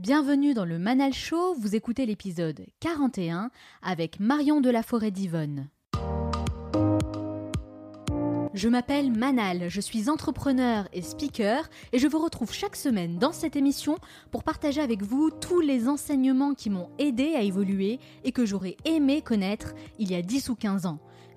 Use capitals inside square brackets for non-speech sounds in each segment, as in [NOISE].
Bienvenue dans le Manal Show, vous écoutez l'épisode 41 avec Marion de la Forêt d'Yvonne. Je m'appelle Manal, je suis entrepreneur et speaker et je vous retrouve chaque semaine dans cette émission pour partager avec vous tous les enseignements qui m'ont aidé à évoluer et que j'aurais aimé connaître il y a 10 ou 15 ans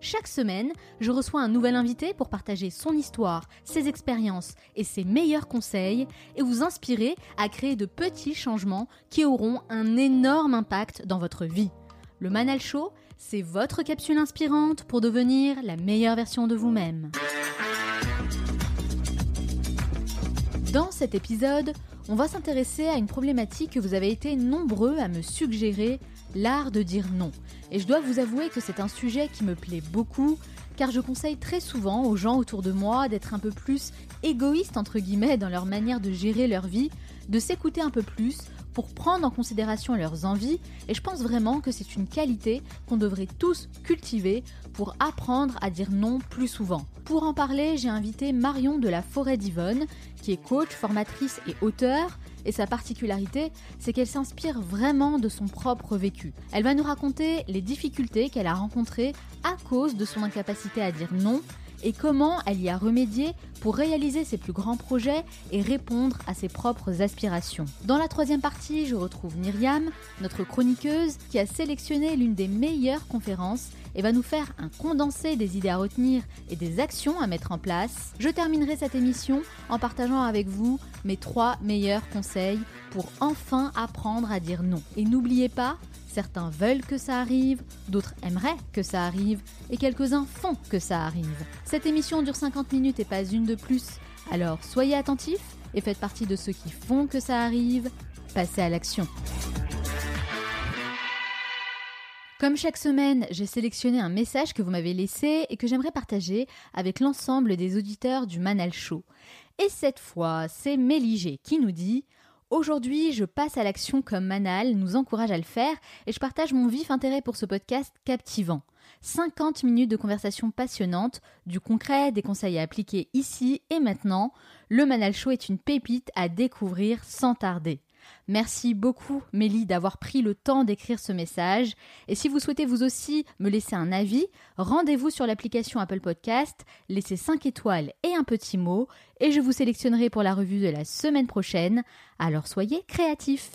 chaque semaine, je reçois un nouvel invité pour partager son histoire, ses expériences et ses meilleurs conseils et vous inspirer à créer de petits changements qui auront un énorme impact dans votre vie. Le Manal Show, c'est votre capsule inspirante pour devenir la meilleure version de vous-même. Dans cet épisode, on va s'intéresser à une problématique que vous avez été nombreux à me suggérer, l'art de dire non. Et je dois vous avouer que c'est un sujet qui me plaît beaucoup, car je conseille très souvent aux gens autour de moi d'être un peu plus égoïstes entre guillemets dans leur manière de gérer leur vie, de s'écouter un peu plus pour prendre en considération leurs envies et je pense vraiment que c'est une qualité qu'on devrait tous cultiver pour apprendre à dire non plus souvent. Pour en parler, j'ai invité Marion de la Forêt d'Yvonne, qui est coach, formatrice et auteur. Et sa particularité, c'est qu'elle s'inspire vraiment de son propre vécu. Elle va nous raconter les difficultés qu'elle a rencontrées à cause de son incapacité à dire non et comment elle y a remédié pour réaliser ses plus grands projets et répondre à ses propres aspirations. Dans la troisième partie, je retrouve Myriam, notre chroniqueuse, qui a sélectionné l'une des meilleures conférences et va nous faire un condensé des idées à retenir et des actions à mettre en place. Je terminerai cette émission en partageant avec vous mes trois meilleurs conseils pour enfin apprendre à dire non. Et n'oubliez pas, Certains veulent que ça arrive, d'autres aimeraient que ça arrive, et quelques-uns font que ça arrive. Cette émission dure 50 minutes et pas une de plus, alors soyez attentifs et faites partie de ceux qui font que ça arrive. Passez à l'action. Comme chaque semaine, j'ai sélectionné un message que vous m'avez laissé et que j'aimerais partager avec l'ensemble des auditeurs du Manal Show. Et cette fois, c'est Méligé qui nous dit Aujourd'hui, je passe à l'action comme Manal nous encourage à le faire et je partage mon vif intérêt pour ce podcast captivant. 50 minutes de conversation passionnante, du concret, des conseils à appliquer ici et maintenant. Le Manal Show est une pépite à découvrir sans tarder. Merci beaucoup, Mélie, d'avoir pris le temps d'écrire ce message. Et si vous souhaitez vous aussi me laisser un avis, rendez-vous sur l'application Apple Podcast, laissez 5 étoiles et un petit mot, et je vous sélectionnerai pour la revue de la semaine prochaine. Alors soyez créatifs.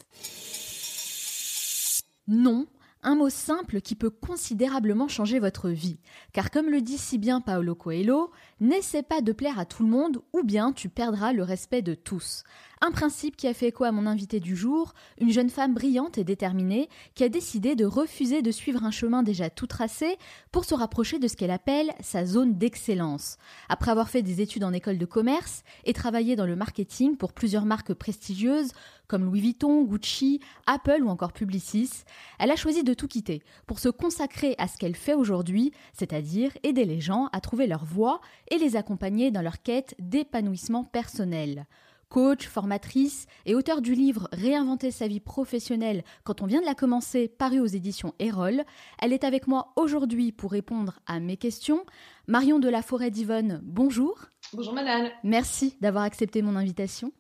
Non, un mot simple qui peut considérablement changer votre vie. Car comme le dit si bien Paolo Coelho, n'essaie pas de plaire à tout le monde ou bien tu perdras le respect de tous. Un principe qui a fait écho à mon invité du jour, une jeune femme brillante et déterminée qui a décidé de refuser de suivre un chemin déjà tout tracé pour se rapprocher de ce qu'elle appelle sa zone d'excellence. Après avoir fait des études en école de commerce et travaillé dans le marketing pour plusieurs marques prestigieuses comme Louis Vuitton, Gucci, Apple ou encore Publicis, elle a choisi de tout quitter pour se consacrer à ce qu'elle fait aujourd'hui, c'est-à-dire aider les gens à trouver leur voie et les accompagner dans leur quête d'épanouissement personnel coach, formatrice et auteur du livre Réinventer sa vie professionnelle quand on vient de la commencer, paru aux éditions Erol. Elle est avec moi aujourd'hui pour répondre à mes questions. Marion de la Forêt d'Yvonne, bonjour. Bonjour madame. Merci d'avoir accepté mon invitation.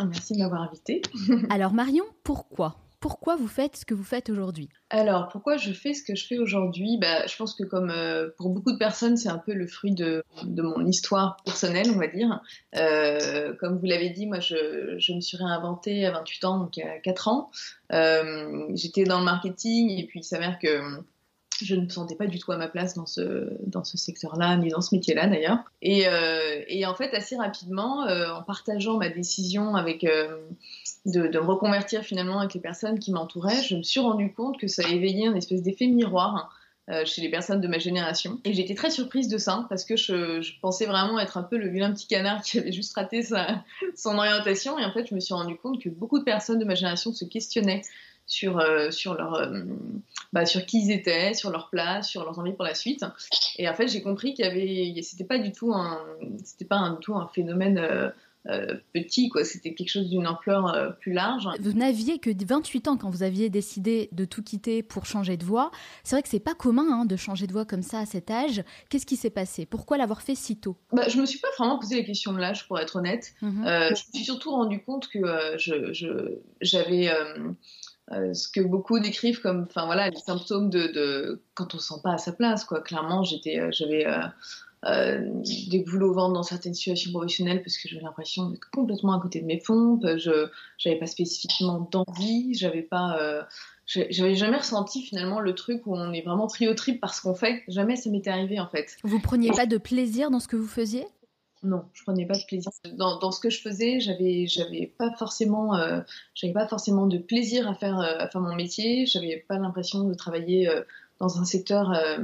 Merci de m'avoir invitée. [LAUGHS] Alors Marion, pourquoi? Pourquoi vous faites ce que vous faites aujourd'hui? Alors, pourquoi je fais ce que je fais aujourd'hui? Bah, Je pense que comme euh, pour beaucoup de personnes, c'est un peu le fruit de, mon histoire personnelle, on va dire. Euh, comme vous l'avez dit, moi, je, me suis réinventée à 28 ans, donc a 4 ans. Euh, j'étais dans le marketing et puis il s'avère que je ne me sentais pas du tout à ma place dans ce, secteur-là, ni dans ce métier-là d'ailleurs. Et, et, en fait, assez rapidement, en partageant ma décision avec de, me reconvertir finalement avec les personnes qui m'entouraient, je me suis rendu compte que ça éveillait un espèce d'effet miroir euh, chez les personnes de ma génération. Et j'étais très surprise de ça parce que je, pensais vraiment être un peu le vilain petit canard qui avait juste raté sa, son orientation. Et en fait, je me suis rendu compte que beaucoup de personnes de ma génération se questionnaient sur, sur, leur, bah, sur qui ils étaient, sur leur place, sur leurs envies pour la suite. Et en fait, j'ai compris qu'il y avait, c'était pas du tout un, c'était pas un, du tout un phénomène euh, petit, quoi. C'était quelque chose d'une ampleur euh, plus large. Vous n'aviez que 28 ans quand vous aviez décidé de tout quitter pour changer de voie. C'est vrai que c'est pas commun hein, de changer de voie comme ça à cet âge. Qu'est-ce qui s'est passé? Pourquoi l'avoir fait si tôt? Bah, Je me suis pas vraiment posé la question de l'âge, pour être honnête. Mhm. Euh, je me suis surtout rendu compte que j'avais ce que beaucoup décrivent comme, enfin voilà, les symptômes de, quand on se sent pas à sa place, quoi. Clairement, j'étais, j'avais euh, des boulots au ventre dans certaines situations professionnelles parce que j'avais l'impression d'être complètement à côté de mes pompes. Je n'avais pas spécifiquement d'envie, j'avais pas. Euh, j'avais jamais ressenti finalement le truc où on est vraiment trio trip parce qu'on fait. Jamais ça m'était arrivé en fait. Vous preniez pas de plaisir dans ce que vous faisiez? Non, je prenais pas de plaisir dans, dans ce que je faisais. J'avais, j'avais pas forcément, euh, j'avais pas forcément de plaisir à faire, à faire mon métier. J'avais pas l'impression de travailler dans un secteur euh,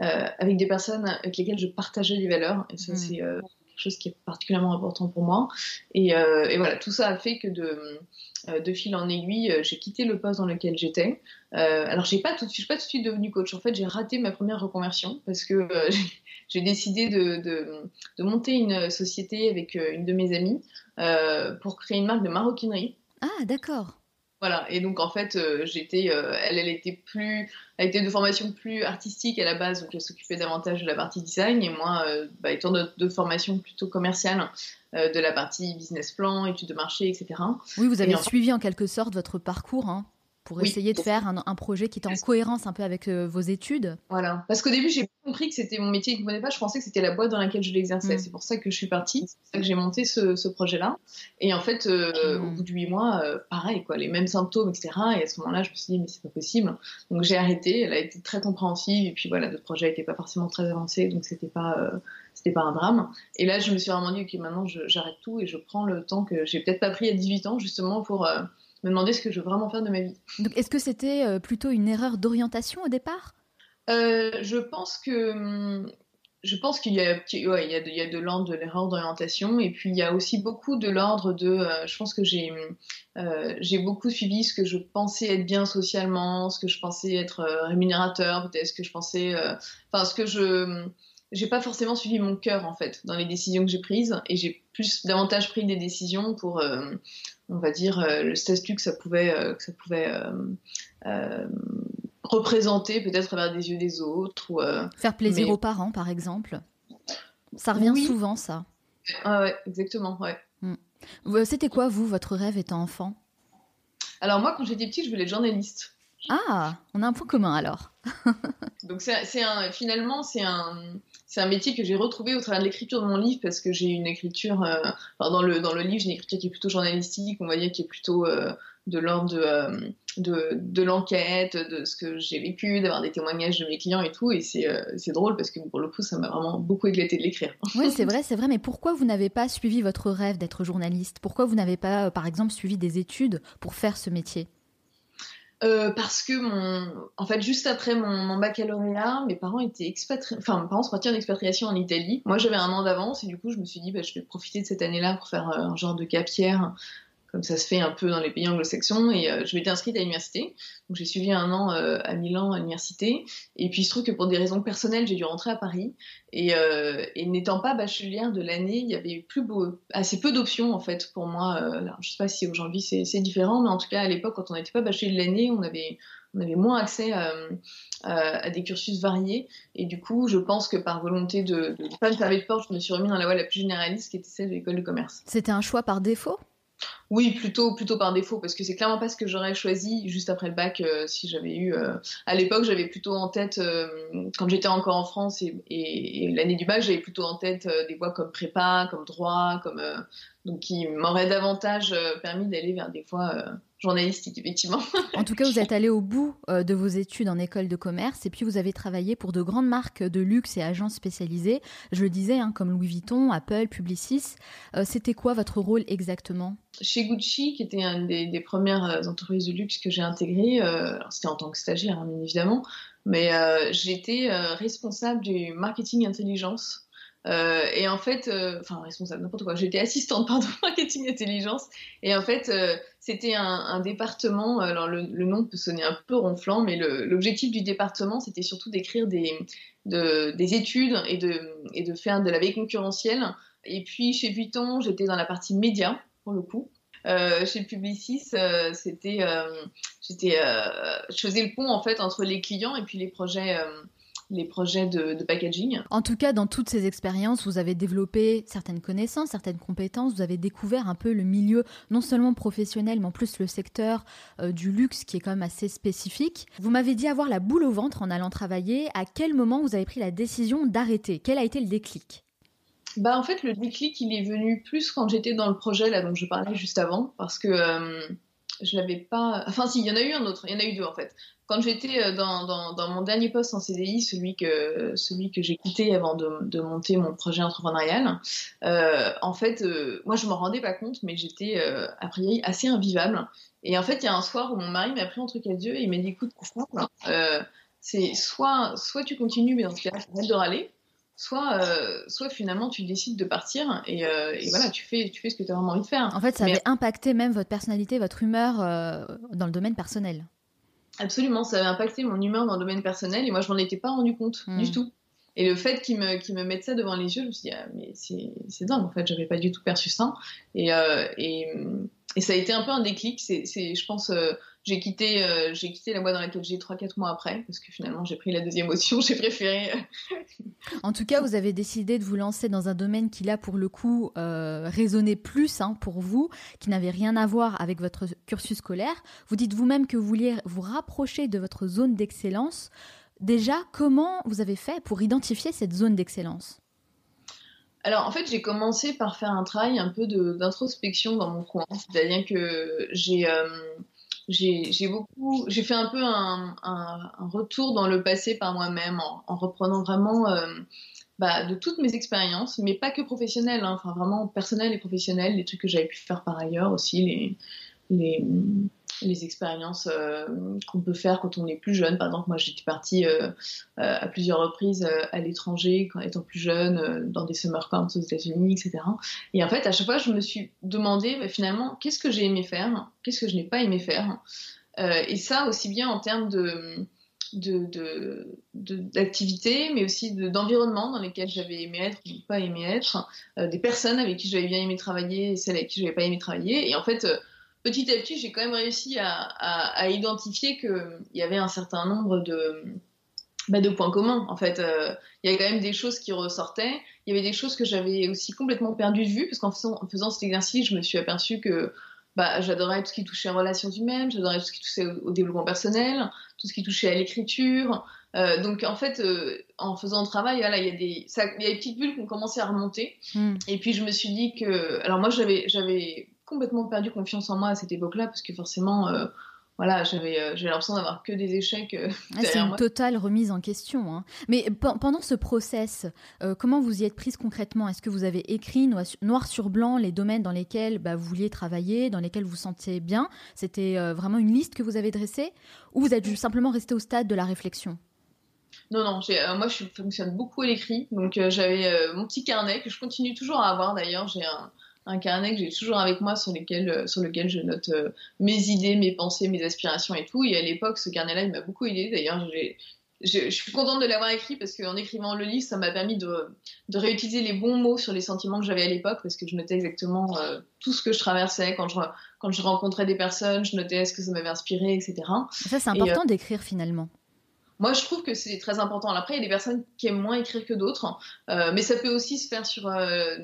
euh, avec des personnes avec lesquelles je partageais des valeurs. Et ça, mm. c'est euh, chose qui est particulièrement important pour moi. Et, et, voilà, tout ça a fait que de, de fil en aiguille, j'ai quitté le poste dans lequel j'étais. alors, j'ai pas suis pas tout de suite devenue coach. En fait, j'ai raté ma première reconversion parce que [LAUGHS] j'ai décidé de, de, de, monter une société avec une de mes amies pour créer une marque de maroquinerie. Ah, d'accord. Voilà, et donc en fait, euh, j'étais, euh, elle, elle était plus, elle était de formation plus artistique à la base, donc elle s'occupait davantage de la partie design, et moi, euh, bah, étant de, formation plutôt commerciale, de la partie business plan, études de marché, etc. Oui, vous avez suivi en quelque sorte votre parcours, hein pour essayer de faire un, projet qui était en cohérence un peu avec euh, vos études Voilà. Parce qu'au début, j'ai compris que c'était mon métier qui ne pas. Je pensais que c'était la boîte dans laquelle je l'exerçais. Mm. C'est pour ça que je suis partie. C'est pour ça que j'ai monté ce, projet-là. Et en fait, euh, au bout de huit mois, euh, pareil, quoi, les mêmes symptômes, etc. Et à ce moment-là, je me suis dit, mais c'est pas possible. Donc j'ai arrêté. Elle a été très compréhensive. Et puis voilà, le projet n'était pas forcément très avancé. Donc c'était pas c'était pas un drame. Et là, je me suis vraiment dit, ok, maintenant j'arrête tout et je prends le temps que j'ai peut-être pas pris à 18 ans, justement pour me demander ce que je veux vraiment faire de ma vie. est-ce que c'était euh, plutôt une erreur d'orientation au départ? Euh, Je pense que hum, je pense qu'il y a, ouais, y y a de l'ordre de l'erreur d'orientation et puis il y a aussi beaucoup de l'ordre de, euh, je pense que j'ai j'ai beaucoup suivi ce que je pensais être bien socialement, ce que je pensais être rémunérateur, peut-être ce que je pensais, enfin ce que je hum, j'ai pas forcément suivi mon cœur en fait dans les décisions que j'ai prises et j'ai plus davantage pris des décisions pour on va dire, euh, le statut que ça pouvait, euh, que ça pouvait euh, représenter peut-être à travers des yeux des autres. Ou, Faire plaisir aux parents, par exemple. Ça revient souvent, ça. Ah ouais, exactement, ouais. Hmm. C'était quoi, vous, votre rêve étant enfant? Alors moi, quand j'étais petite, je voulais être journaliste. Ah, on a un point commun alors. [LAUGHS] Donc c'est un, finalement, c'est un, c'est un métier que j'ai retrouvé au travers de l'écriture de mon livre parce que j'ai une écriture, euh, dans, le, dans le livre, j'ai une écriture qui est plutôt journalistique, on va dire, qui est plutôt euh, de l'ordre de, euh, de l'enquête, de ce que j'ai vécu, d'avoir des témoignages de mes clients et tout. Et c'est, c'est drôle parce que pour le coup, ça m'a vraiment beaucoup éclaté de l'écrire. [LAUGHS] Oui, c'est vrai, c'est vrai. Mais pourquoi vous n'avez pas suivi votre rêve d'être journaliste? Pourquoi vous n'avez pas, par exemple, suivi des études pour faire ce métier? Euh, parce que mon, en fait, juste après mon, baccalauréat, mes parents étaient expatriés, enfin, mes parents sont partis en expatriation en Italie. Moi, j'avais un an d'avance et du coup, je me suis dit, bah, je vais profiter de cette année-là pour faire euh, un genre de capière comme ça se fait un peu dans les pays anglo-saxons, et euh, je m'étais inscrite à l'université. Donc j'ai suivi un an euh, à Milan à l'université, et puis il se trouve que pour des raisons personnelles, j'ai dû rentrer à Paris, et, euh, n'étant pas bachelière de l'année, il y avait plus assez peu d'options en fait pour moi. Alors, je sais pas si aujourd'hui c'est différent, mais en tout cas à l'époque, quand on n'était pas bachelier de l'année, on avait on avait moins accès à, des cursus variés. Et du coup, je pense que par volonté de ne pas me servir de porte, je me suis remis dans la voie la plus généraliste, qui était celle de l'école de commerce. C'était un choix par défaut? Oui, plutôt, plutôt par défaut, parce que c'est clairement pas ce que j'aurais choisi juste après le bac euh, si j'avais eu. Euh, à l'époque, j'avais plutôt en tête, euh, quand j'étais encore en France et, l'année du bac, j'avais plutôt en tête des voies comme prépa, comme droit, comme donc qui m'aurait davantage permis d'aller vers des voies journalistique, effectivement. [LAUGHS] en tout cas, vous êtes allé au bout euh, de vos études en école de commerce et puis vous avez travaillé pour de grandes marques de luxe et agences spécialisées. Je le disais, hein, comme Louis Vuitton, Apple, Publicis. Euh, c'était quoi votre rôle exactement? Chez Gucci, qui était une des, premières euh, entreprises de luxe que j'ai intégrées, c'était en tant que stagiaire, hein, bien évidemment, mais j'étais responsable du marketing intelligence Euh, et en fait, euh, enfin responsable, n'importe quoi. J'étais assistante, [LAUGHS] pardon, marketing intelligence. Et en fait, euh, c'était un, département. Alors le, nom peut sonner un peu ronflant, mais l'objectif du département, c'était surtout d'écrire des, de, des études et de, et de faire de la veille concurrentielle. Et puis chez Vuitton, j'étais dans la partie média pour le coup. Chez Publicis, c'était, j'étais, je faisais le pont en fait entre les clients et puis les projets les projets de, packaging. En tout cas, dans toutes ces expériences, vous avez développé certaines connaissances, certaines compétences, vous avez découvert un peu le milieu, non seulement professionnel, mais en plus le secteur euh, du luxe qui est quand même assez spécifique. Vous m'avez dit avoir la boule au ventre en allant travailler. À quel moment vous avez pris la décision d'arrêter? Quel a été le déclic? Bah en fait le déclic il est venu plus quand j'étais dans le projet là dont je parlais juste avant parce que euh, je l'avais pas. Enfin, si, il y en a eu un autre. Il y en a eu deux, en fait. Quand j'étais euh, dans, dans, mon dernier poste en CDI, celui que, celui que j'ai quitté avant de, de, monter mon projet entrepreneurial, euh, en fait, euh, moi, je m'en rendais pas compte, mais j'étais, euh, a priori, assez invivable. Et en fait, il y a un soir où mon mari m'a pris un truc à Dieu et il m'a dit écoute, c'est soit, soit tu continues, mais dans ce cas-là, arrête de râler soit, euh, soit finalement tu décides de partir et, euh, et, voilà, tu fais, tu fais ce que tu as vraiment envie de faire. En fait, ça avait impacté même votre personnalité, votre humeur euh, dans le domaine personnel. Absolument, ça avait impacté mon humeur dans le domaine personnel et moi je m'en étais pas rendu compte du hmm. tout. Et le fait qu'ils me, qu me mettent ça devant les yeux, je me suis dit, ah, mais c'est dingue en fait, j'avais pas du tout perçu ça. Et, et, et, ça a été un peu un déclic, c'est, je pense j'ai quitté, euh, j'ai quitté la boîte dans laquelle j'ai 3-4 mois après, parce que finalement j'ai pris la deuxième option, [LAUGHS] j'ai préféré. Euh, en tout cas, vous avez décidé de vous lancer dans un domaine qui là, pour le coup, euh, résonnait plus hein, pour vous, qui n'avait rien à voir avec votre cursus scolaire. Vous dites vous-même que vous vouliez vous rapprocher de votre zone d'excellence. Déjà, comment vous avez fait pour identifier cette zone d'excellence? Alors en fait, j'ai commencé par faire un travail un peu d'introspection dans mon coin, c'est-à-dire que j'ai euh, j'ai beaucoup, j'ai fait un peu un, retour dans le passé par moi-même en, en, reprenant vraiment euh, bah, de toutes mes expériences, mais pas que professionnelles, hein, enfin vraiment personnelles et professionnelles, les trucs que j'avais pu faire par ailleurs aussi, les, les expériences euh, qu'on peut faire quand on est plus jeune. Par exemple, moi j'étais partie euh, euh à plusieurs reprises à l'étranger quand étant plus jeune, dans des summer camps aux États-Unis, etc. Et en fait, à chaque fois, je me suis demandé finalement qu'est-ce que j'ai aimé faire, qu'est-ce que je n'ai pas aimé faire? et ça aussi bien en termes de d'activités, mais aussi d'environnement dans lesquels j'avais aimé être ou pas aimé être, des personnes avec qui j'avais bien aimé travailler et celles avec qui je n'avais pas aimé travailler. Et en fait, petit à petit, j'ai quand même réussi à, à, à identifier qu'il y avait un certain nombre de, bah, de points communs. En fait, euh, il y avait quand même des choses qui ressortaient. Il y avait des choses que j'avais aussi complètement perdues de vue, parce qu'en faisant, en faisant cet exercice, je me suis aperçue que bah, j'adorais tout ce qui touchait aux relations humaines, j'adorais tout ce qui touchait au, développement personnel, tout ce qui touchait à l'écriture. Euh, donc en fait, euh, en faisant le travail, voilà, il y a des, ça, il y a des petites bulles qui ont commencé à remonter. Mm. Et puis je me suis dit que, alors moi j'avais, j'avais complètement perdu confiance en moi à cette époque-là parce que forcément, euh, voilà, j'avais euh, l'impression d'avoir que des échecs. Euh, ah, c'est une totale remise en question. Hein. Mais pendant ce process, euh, comment vous y êtes prise concrètement? Est-ce que vous avez écrit noir sur blanc les domaines dans lesquels bah, vous vouliez travailler, dans lesquels vous vous sentiez bien? C'était euh, vraiment une liste que vous avez dressée? Ou vous êtes simplement resté au stade de la réflexion? Non, non, euh, moi je fonctionne beaucoup à l'écrit, donc euh, j'avais euh, mon petit carnet que je continue toujours à avoir d'ailleurs. J'ai un, un carnet que j'ai toujours avec moi sur, lesquels, euh, sur lequel je note euh, mes idées, mes pensées, mes aspirations et tout. Et à l'époque, ce carnet-là, il m'a beaucoup aidé. D'ailleurs, je, je, suis contente de l'avoir écrit parce qu'en écrivant le livre, ça m'a permis de, de, réutiliser les bons mots sur les sentiments que j'avais à l'époque parce que je notais exactement euh, tout ce que je traversais quand je, quand je rencontrais des personnes, je notais ce que ça m'avait inspiré, etc. Ça, c'est important d'écrire finalement. Moi, je trouve que c'est très important. Après, il y a des personnes qui aiment moins écrire que d'autres, euh, mais ça peut aussi se faire sur, euh,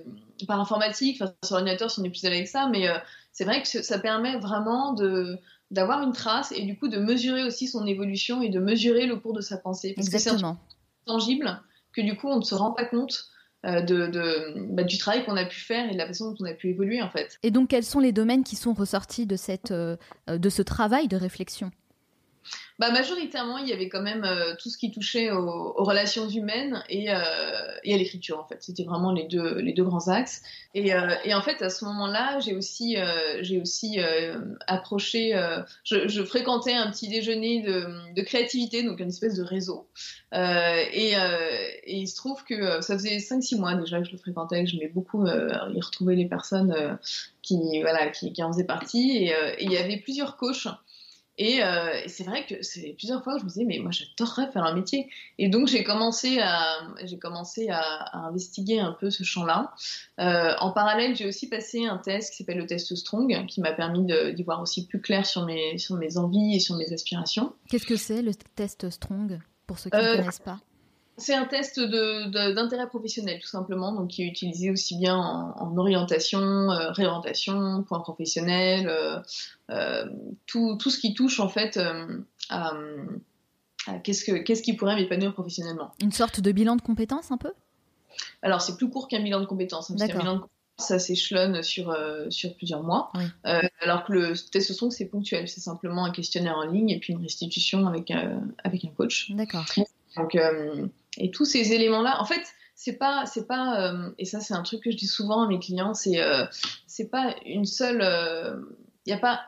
par informatique, sur l'ordinateur si on est plus avec ça. Mais euh, c'est vrai que ça permet vraiment de d'avoir une trace et du coup de mesurer aussi son évolution et de mesurer le cours de sa pensée. Parce Exactement. que c'est tangible que du coup on ne se rend pas compte de, de bah, du travail qu'on a pu faire et de la façon dont on a pu évoluer en fait. Et donc quels sont les domaines qui sont ressortis de, cette, de ce travail de réflexion? Bah, majoritairement, il y avait quand même euh, tout ce qui touchait aux, relations humaines et, euh, et à l'écriture, en fait. C'était vraiment les deux, les deux grands axes. Et, euh, et en fait, à ce moment-là, j'ai aussi, j'ai aussi approché, je, fréquentais un petit déjeuner de, créativité, donc une espèce de réseau. Et, il se trouve que ça faisait 5-6 mois déjà que je le fréquentais, que je m'ai beaucoup y retrouver les personnes qui, voilà, qui, qui en faisaient partie. Et il y avait plusieurs coachs euh, et, c'est vrai que c'est plusieurs fois que je me disais, mais moi j'adorerais faire un métier. Et donc j'ai commencé à, j'ai commencé à, investiguer un peu ce champ-là. Euh, en parallèle, j'ai aussi passé un test qui s'appelle le test Strong, qui m'a permis d'y voir aussi plus clair sur mes, sur mes envies et sur mes aspirations. Qu'est-ce que c'est le test Strong, pour ceux qui ne euh, connaissent pas? C'est un test d'intérêt professionnel, tout simplement, donc qui est utilisé aussi bien en, orientation, euh, réorientation, point professionnel, euh, euh, tout, tout, ce qui touche en fait à, qu'est-ce, que, qu'est-ce qui pourrait m'épanouir professionnellement. Une sorte de bilan de compétences un peu? Alors c'est plus court qu'un bilan de compétences. Hein, D'accord. bilan de compétences, ça s'échelonne sur, sur plusieurs mois, alors que le test son c'est ponctuel, c'est simplement un questionnaire en ligne et puis une restitution avec, avec un coach. D'accord. Donc, et tous ces éléments-là, en fait, c'est pas, c'est pas, euh, et ça c'est un truc que je dis souvent à mes clients, c'est, euh, c'est pas une seule, il euh, a pas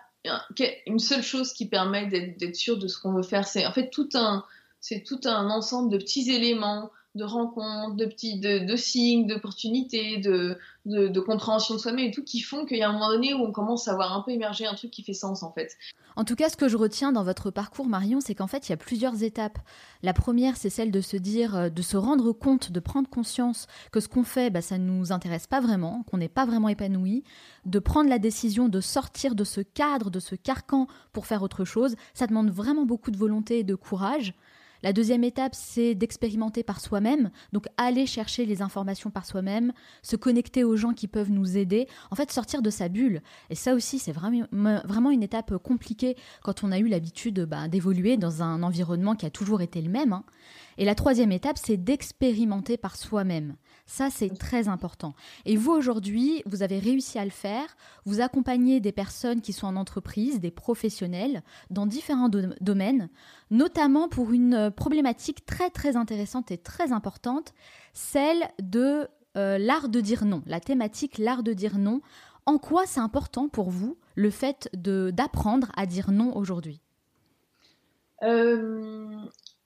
une seule chose qui permet d'être, sûr de ce qu'on veut faire. C'est en fait tout un, c'est tout un ensemble de petits éléments de rencontres, de petits, de signes, d'opportunités, de, de, de, compréhension de soi-même et tout, qui font qu'il y a un moment donné où on commence à voir un peu émerger un truc qui fait sens en fait. En tout cas, ce que je retiens dans votre parcours, Marion, c'est qu'en fait, il y a plusieurs étapes. La première, c'est celle de se dire, euh, de se rendre compte, de prendre conscience que ce qu'on fait, bah, ça ne nous intéresse pas vraiment, qu'on n'est pas vraiment épanoui, de prendre la décision de sortir de ce cadre, de ce carcan pour faire autre chose. Ça demande vraiment beaucoup de volonté et de courage. La deuxième étape, c'est d'expérimenter par soi-même, donc aller chercher les informations par soi-même, se connecter aux gens qui peuvent nous aider, en fait sortir de sa bulle. Et ça aussi, c'est vraiment, une étape compliquée quand on a eu l'habitude bah, d'évoluer dans un environnement qui a toujours été le même. Hein. Et la troisième étape, c'est d'expérimenter par soi-même. Ça, c'est très important. Et vous, aujourd'hui, vous avez réussi à le faire. Vous accompagnez des personnes qui sont en entreprise, des professionnels, dans différents domaines, notamment pour une euh, problématique très, très intéressante et très importante, celle de euh, l'art de dire non, la thématique l'art de dire non. En quoi c'est important pour vous le fait d'apprendre à dire non aujourd'hui? Euh,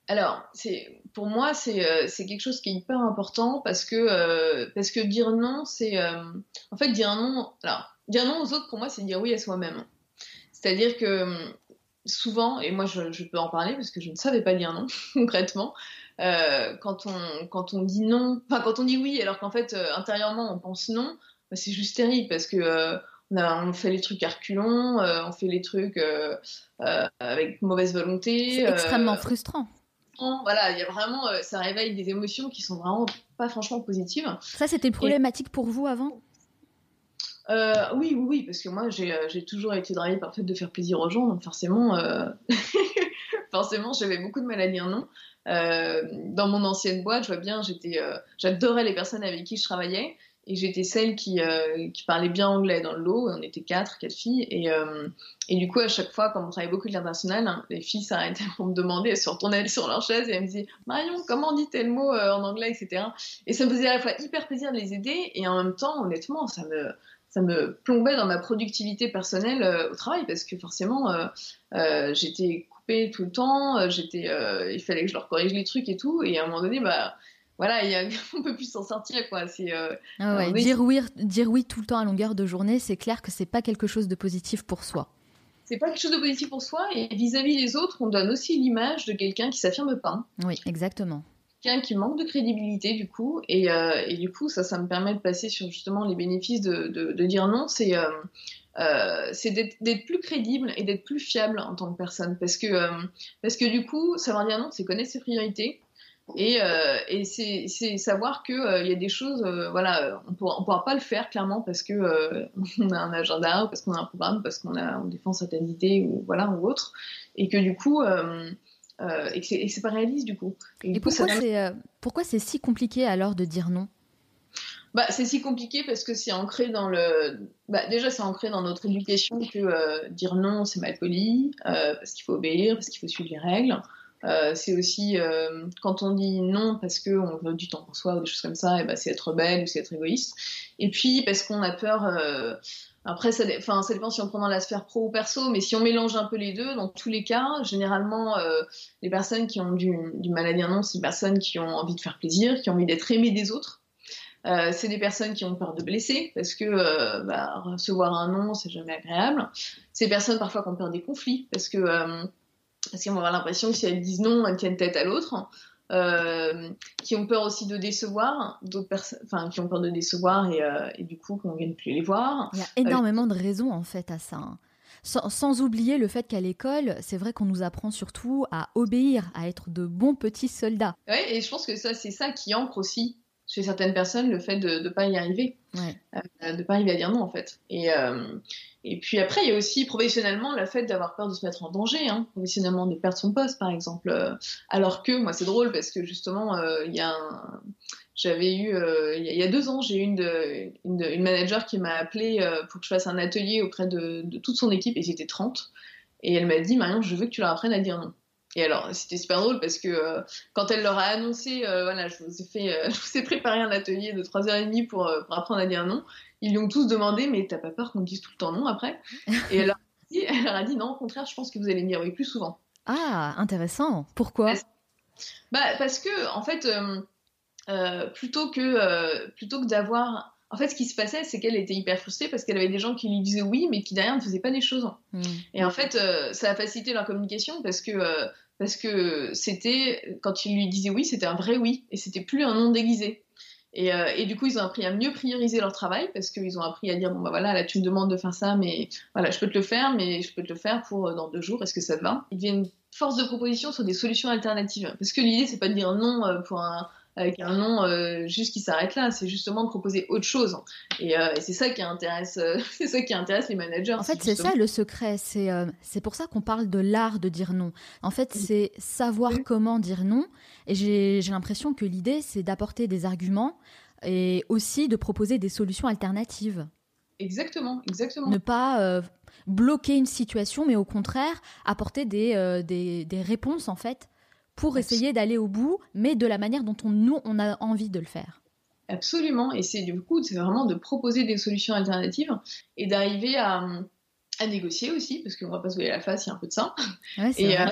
alors, c'est pour moi, c'est euh, c'est quelque chose qui est hyper important parce que euh, parce que dire non, c'est euh, en fait dire non. Alors, dire non aux autres, pour moi, c'est dire oui à soi-même. C'est-à-dire que souvent, et moi, je, je, peux en parler parce que je ne savais pas dire non [LAUGHS] concrètement. quand on quand on dit non, enfin quand on dit oui, alors qu'en fait intérieurement on pense non, bah, c'est juste terrible parce que on, a, on, fait les trucs à reculons, on fait les trucs avec mauvaise volonté. C'est extrêmement frustrant. Voilà, il y a vraiment, euh, ça réveille des émotions qui sont vraiment pas franchement positives. Ça, c'était problématique pour vous avant? Euh, oui, oui, oui, parce que moi, j'ai euh, toujours été drivée par le fait de faire plaisir aux gens, donc forcément, [LAUGHS] forcément, j'avais beaucoup de mal à dire non. dans mon ancienne boîte, je vois bien, j'étais, j'adorais les personnes avec qui je travaillais, et j'étais celle qui, euh, qui, parlait bien anglais dans le lot. On était quatre, quatre filles. Et, euh, et du coup, à chaque fois, quand on travaillait beaucoup de l'international, hein, les filles s'arrêtaient pour me demander, elles se retournaient sur leur chaise et elles me disaient Marion, comment dit tel mot euh, en anglais, etc. Et ça me faisait à la fois hyper plaisir de les aider et en même temps, honnêtement, ça me, ça me plombait dans ma productivité personnelle au travail parce que forcément, j'étais coupée tout le temps, j'étais, il fallait que je leur corrige les trucs et tout. Et à un moment donné, bah voilà, y a, [LAUGHS] on peut plus s'en sortir quoi. C'est euh, ah dire oui, dire oui tout le temps à longueur de journée, c'est clair que c'est pas quelque chose de positif pour soi. C'est pas quelque chose de positif pour soi et vis-à-vis des autres, on donne aussi l'image de quelqu'un qui s'affirme pas. Oui, exactement. Quelqu'un qui manque de crédibilité du coup et, euh, et, du coup ça, ça me permet de passer sur justement les bénéfices de, de, dire non. C'est euh, euh c'est d'être plus crédible et d'être plus fiable en tant que personne parce que parce que du coup savoir dire non, c'est connaître ses priorités et, euh, et c'est savoir qu'il euh, y a des choses, euh, voilà, on pourra, on pourra pas le faire clairement parce que [LAUGHS] on a un agenda, ou parce qu'on a un programme, parce qu'on on défend certaines idées ou voilà ou autre, et que du coup et que c'est pas réaliste du coup. Et, pourquoi c'est pourquoi c'est si compliqué alors de dire non? Bah, c'est si compliqué parce que c'est ancré dans le. Bah, déjà, c'est ancré dans notre éducation que euh, dire non, c'est mal poli, euh, parce qu'il faut obéir, parce qu'il faut suivre les règles. Euh, c'est aussi quand on dit non parce qu'on veut du temps pour soi ou des choses comme ça, et bah, c'est être belle ou c'est être égoïste. Et puis parce qu'on a peur. Après, ça, enfin, ça dépend si on prend dans la sphère pro ou perso, mais si on mélange un peu les deux, dans tous les cas, généralement, les personnes qui ont du, du mal à dire non, c'est des personnes qui ont envie de faire plaisir, qui ont envie d'être aimées des autres. Euh, c'est des personnes qui ont peur de blesser parce que euh, bah, recevoir un non, c'est jamais agréable. C'est des personnes parfois qui ont peur des conflits parce que euh, parce qu'ils vont avoir l'impression que si elles disent non, elles tiennent tête à l'autre. qui ont peur aussi de décevoir, d'autres personnes, enfin qui ont peur de décevoir et, et du coup qu'on ne vienne plus les voir. Il y a énormément de raisons en fait à ça. Hein. Sans, sans, oublier le fait qu'à l'école, c'est vrai qu'on nous apprend surtout à obéir, à être de bons petits soldats. Oui, et je pense que ça, c'est ça qui ancre aussi chez certaines personnes le fait de ne pas y arriver, euh, de ne pas arriver à dire non en fait. Et, euh, et puis après, il y a aussi professionnellement le fait d'avoir peur de se mettre en danger, hein, professionnellement de perdre son poste par exemple. Euh, alors que moi c'est drôle parce que justement, il y a J'avais eu, il y a deux ans, j'ai eu une, une, une, manager qui m'a appelé pour que je fasse un atelier auprès de, de toute son équipe, et c'était 30. Et elle m'a dit, Marion, je veux que tu leur apprennes à dire non. Et alors, c'était super drôle parce que euh, quand elle leur a annoncé, euh, voilà, je vous ai fait, euh, [LAUGHS] je vous ai préparé un atelier de 3h30 pour, pour apprendre à dire non, ils lui ont tous demandé, mais t'as pas peur qu'on dise tout le temps non après? Et elle leur, a dit, [LAUGHS] elle leur a dit, non, au contraire, je pense que vous allez me dire oui plus souvent. Ah, intéressant. Pourquoi? Bah, Parce que, en fait, plutôt que, plutôt que d'avoir en fait, ce qui se passait, c'est qu'elle était hyper frustrée parce qu'elle avait des gens qui lui disaient oui, mais qui derrière ne faisaient pas des choses. Hmm. Et en fait, ça a facilité leur communication parce que parce que c'était, quand il lui disait oui, c'était un vrai oui, et c'était plus un non déguisé. Et, euh, et, du coup, ils ont appris à mieux prioriser leur travail parce qu'ils ont appris à dire bon bah voilà, là tu me demandes de faire ça, mais voilà, je peux te le faire, mais je peux te le faire pour euh, dans deux jours. Est-ce que ça te va? Ils deviennent force de proposition sur des solutions alternatives. Parce que l'idée c'est pas de dire non euh, pour un, avec un nom euh, juste qui s'arrête là. C'est justement de proposer autre chose. Et, euh, c'est ça qui intéresse, euh, [LAUGHS] c'est ça qui intéresse les managers. En fait, c'est ça le secret. C'est c'est pour ça qu'on parle de l'art de dire non. En fait, c'est savoir comment dire non. Et j'ai l'impression que l'idée, c'est d'apporter des arguments et aussi de proposer des solutions alternatives. Exactement, exactement. Ne pas bloquer une situation, mais au contraire apporter des, des, des réponses en fait pour essayer d'aller au bout, mais de la manière dont on, nous, on a envie de le faire. Absolument, et c'est du coup, c'est vraiment de proposer des solutions alternatives et d'arriver à, à, négocier aussi, parce qu'on va pas se voir la face, il y a un peu de ça. Ouais, et euh,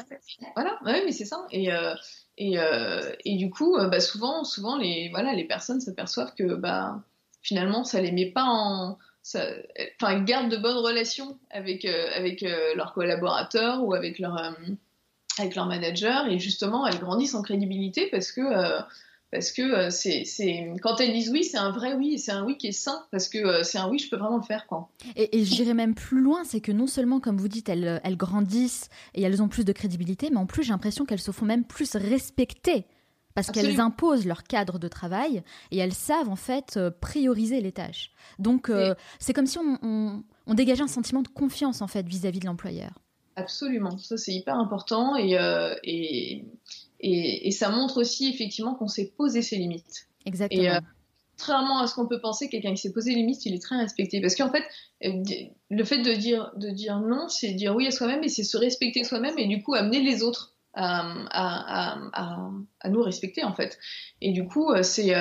voilà, ouais, mais c'est ça. Et, euh, et, euh, et, du coup, bah, souvent, souvent les, voilà, les personnes s'aperçoivent que bah, finalement, ça les met pas en. Enfin, gardent de bonnes relations avec, avec leurs collaborateurs ou avec leurs avec leur manager et justement elles grandissent en crédibilité parce que euh, parce que euh, c'est, quand elles disent oui c'est un vrai oui c'est un oui qui est sain parce que euh, c'est un oui je peux vraiment le faire quoi et, et j'irais même plus loin c'est que non seulement comme vous dites elles, elles grandissent et elles ont plus de crédibilité mais en plus j'ai l'impression qu'elles se font même plus respecter parce qu'elles imposent leur cadre de travail et elles savent en fait prioriser les tâches. Donc c'est comme si on, on, on, dégageait un sentiment de confiance en fait vis-à-vis de l'employeur. Absolument, ça c'est hyper important et, euh, et, et, ça montre aussi effectivement qu'on s'est posé ses limites. Exactement. Et, euh, contrairement à ce qu'on peut penser, quelqu'un qui s'est posé les limites, il est très respecté. Parce qu'en fait, euh, le fait de dire, de dire non, c'est dire oui à soi-même et c'est se respecter soi-même et du coup amener les autres à, à, à, à, nous respecter en fait. Et du coup, c'est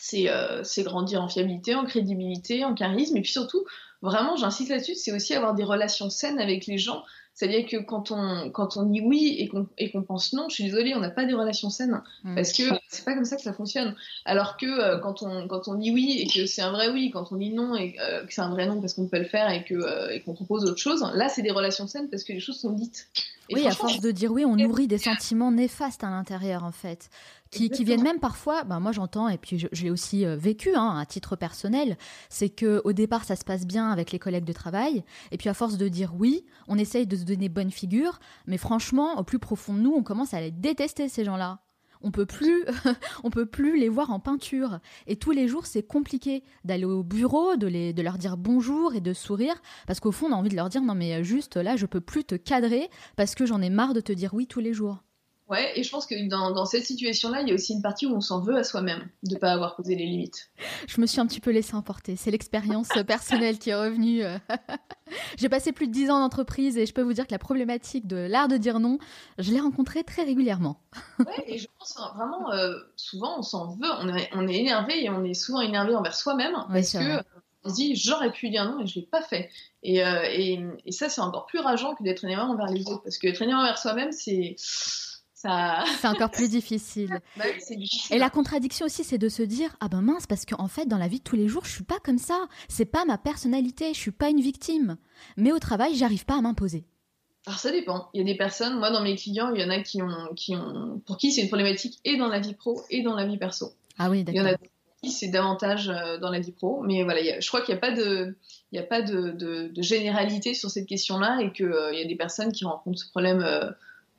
c'est grandir en fiabilité, en crédibilité, en charisme et puis surtout vraiment, j'insiste là-dessus, c'est aussi avoir des relations saines avec les gens. C'est-à-dire que quand on, quand on dit oui et qu'on, et qu'on pense non, je suis désolée, on n'a pas des relations saines. Mm. Parce que c'est pas comme ça que ça fonctionne. Alors que euh, quand, on, quand on dit oui et que c'est un vrai oui, quand on dit non et euh, que c'est un vrai non parce qu'on peut le faire et, que, euh, et qu'on propose autre chose, là, c'est des relations saines parce que les choses sont dites. oui, à force de dire oui, on nourrit des sentiments néfastes à l'intérieur, en fait qui, viennent même parfois, ben moi j'entends, et puis je, l'ai aussi euh, vécu hein, à titre personnel, c'est que au départ ça se passe bien avec les collègues de travail, et puis à force de dire oui, on essaye de se donner bonne figure, mais franchement, au plus profond de nous, on commence à les détester ces gens-là. On peut plus, [LAUGHS] on peut plus les voir en peinture. Et tous les jours, c'est compliqué d'aller au bureau, de, les, de leur dire bonjour et de sourire, parce qu'au fond, on a envie de leur dire non mais juste là, je peux plus te cadrer parce que j'en ai marre de te dire oui tous les jours. Ouais, et je pense que dans, cette situation-là, il y a aussi une partie où on s'en veut à soi-même de ne pas avoir posé les limites. Je me suis un petit peu laissée emporter. C'est l'expérience personnelle qui est revenue. [LAUGHS] J'ai passé plus de 10 ans d'entreprise et je peux vous dire que la problématique de l'art de dire non, je l'ai rencontrée très régulièrement. ouais, et je pense vraiment, euh, souvent, on s'en veut. On est, on est, énervé et on est souvent énervé envers soi-même parce que on se dit j'aurais pu dire non et je l'ai pas fait. Et, euh, et, et ça, c'est encore plus rageant que d'être énervé envers les autres parce que être énervé envers soi-même, c'est [LAUGHS] c'est encore plus difficile. Bah Et la contradiction aussi, c'est de se dire ah ben mince parce qu'en fait dans la vie de tous les jours, je suis pas comme ça. C'est pas ma personnalité. Je suis pas une victime. Mais au travail, j'arrive pas à m'imposer. Alors ça dépend. Il y a des personnes, moi dans mes clients, il y en a qui ont, qui ont, pour qui c'est une problématique et dans la vie pro et dans la vie perso. Ah oui, d'accord. Il y en a qui c'est davantage euh, dans la vie pro, mais voilà, je crois qu'il n'y a pas de, il y a pas de, de, généralité sur cette question-là et qu'il euh, y a des personnes qui rencontrent ce problème. Euh,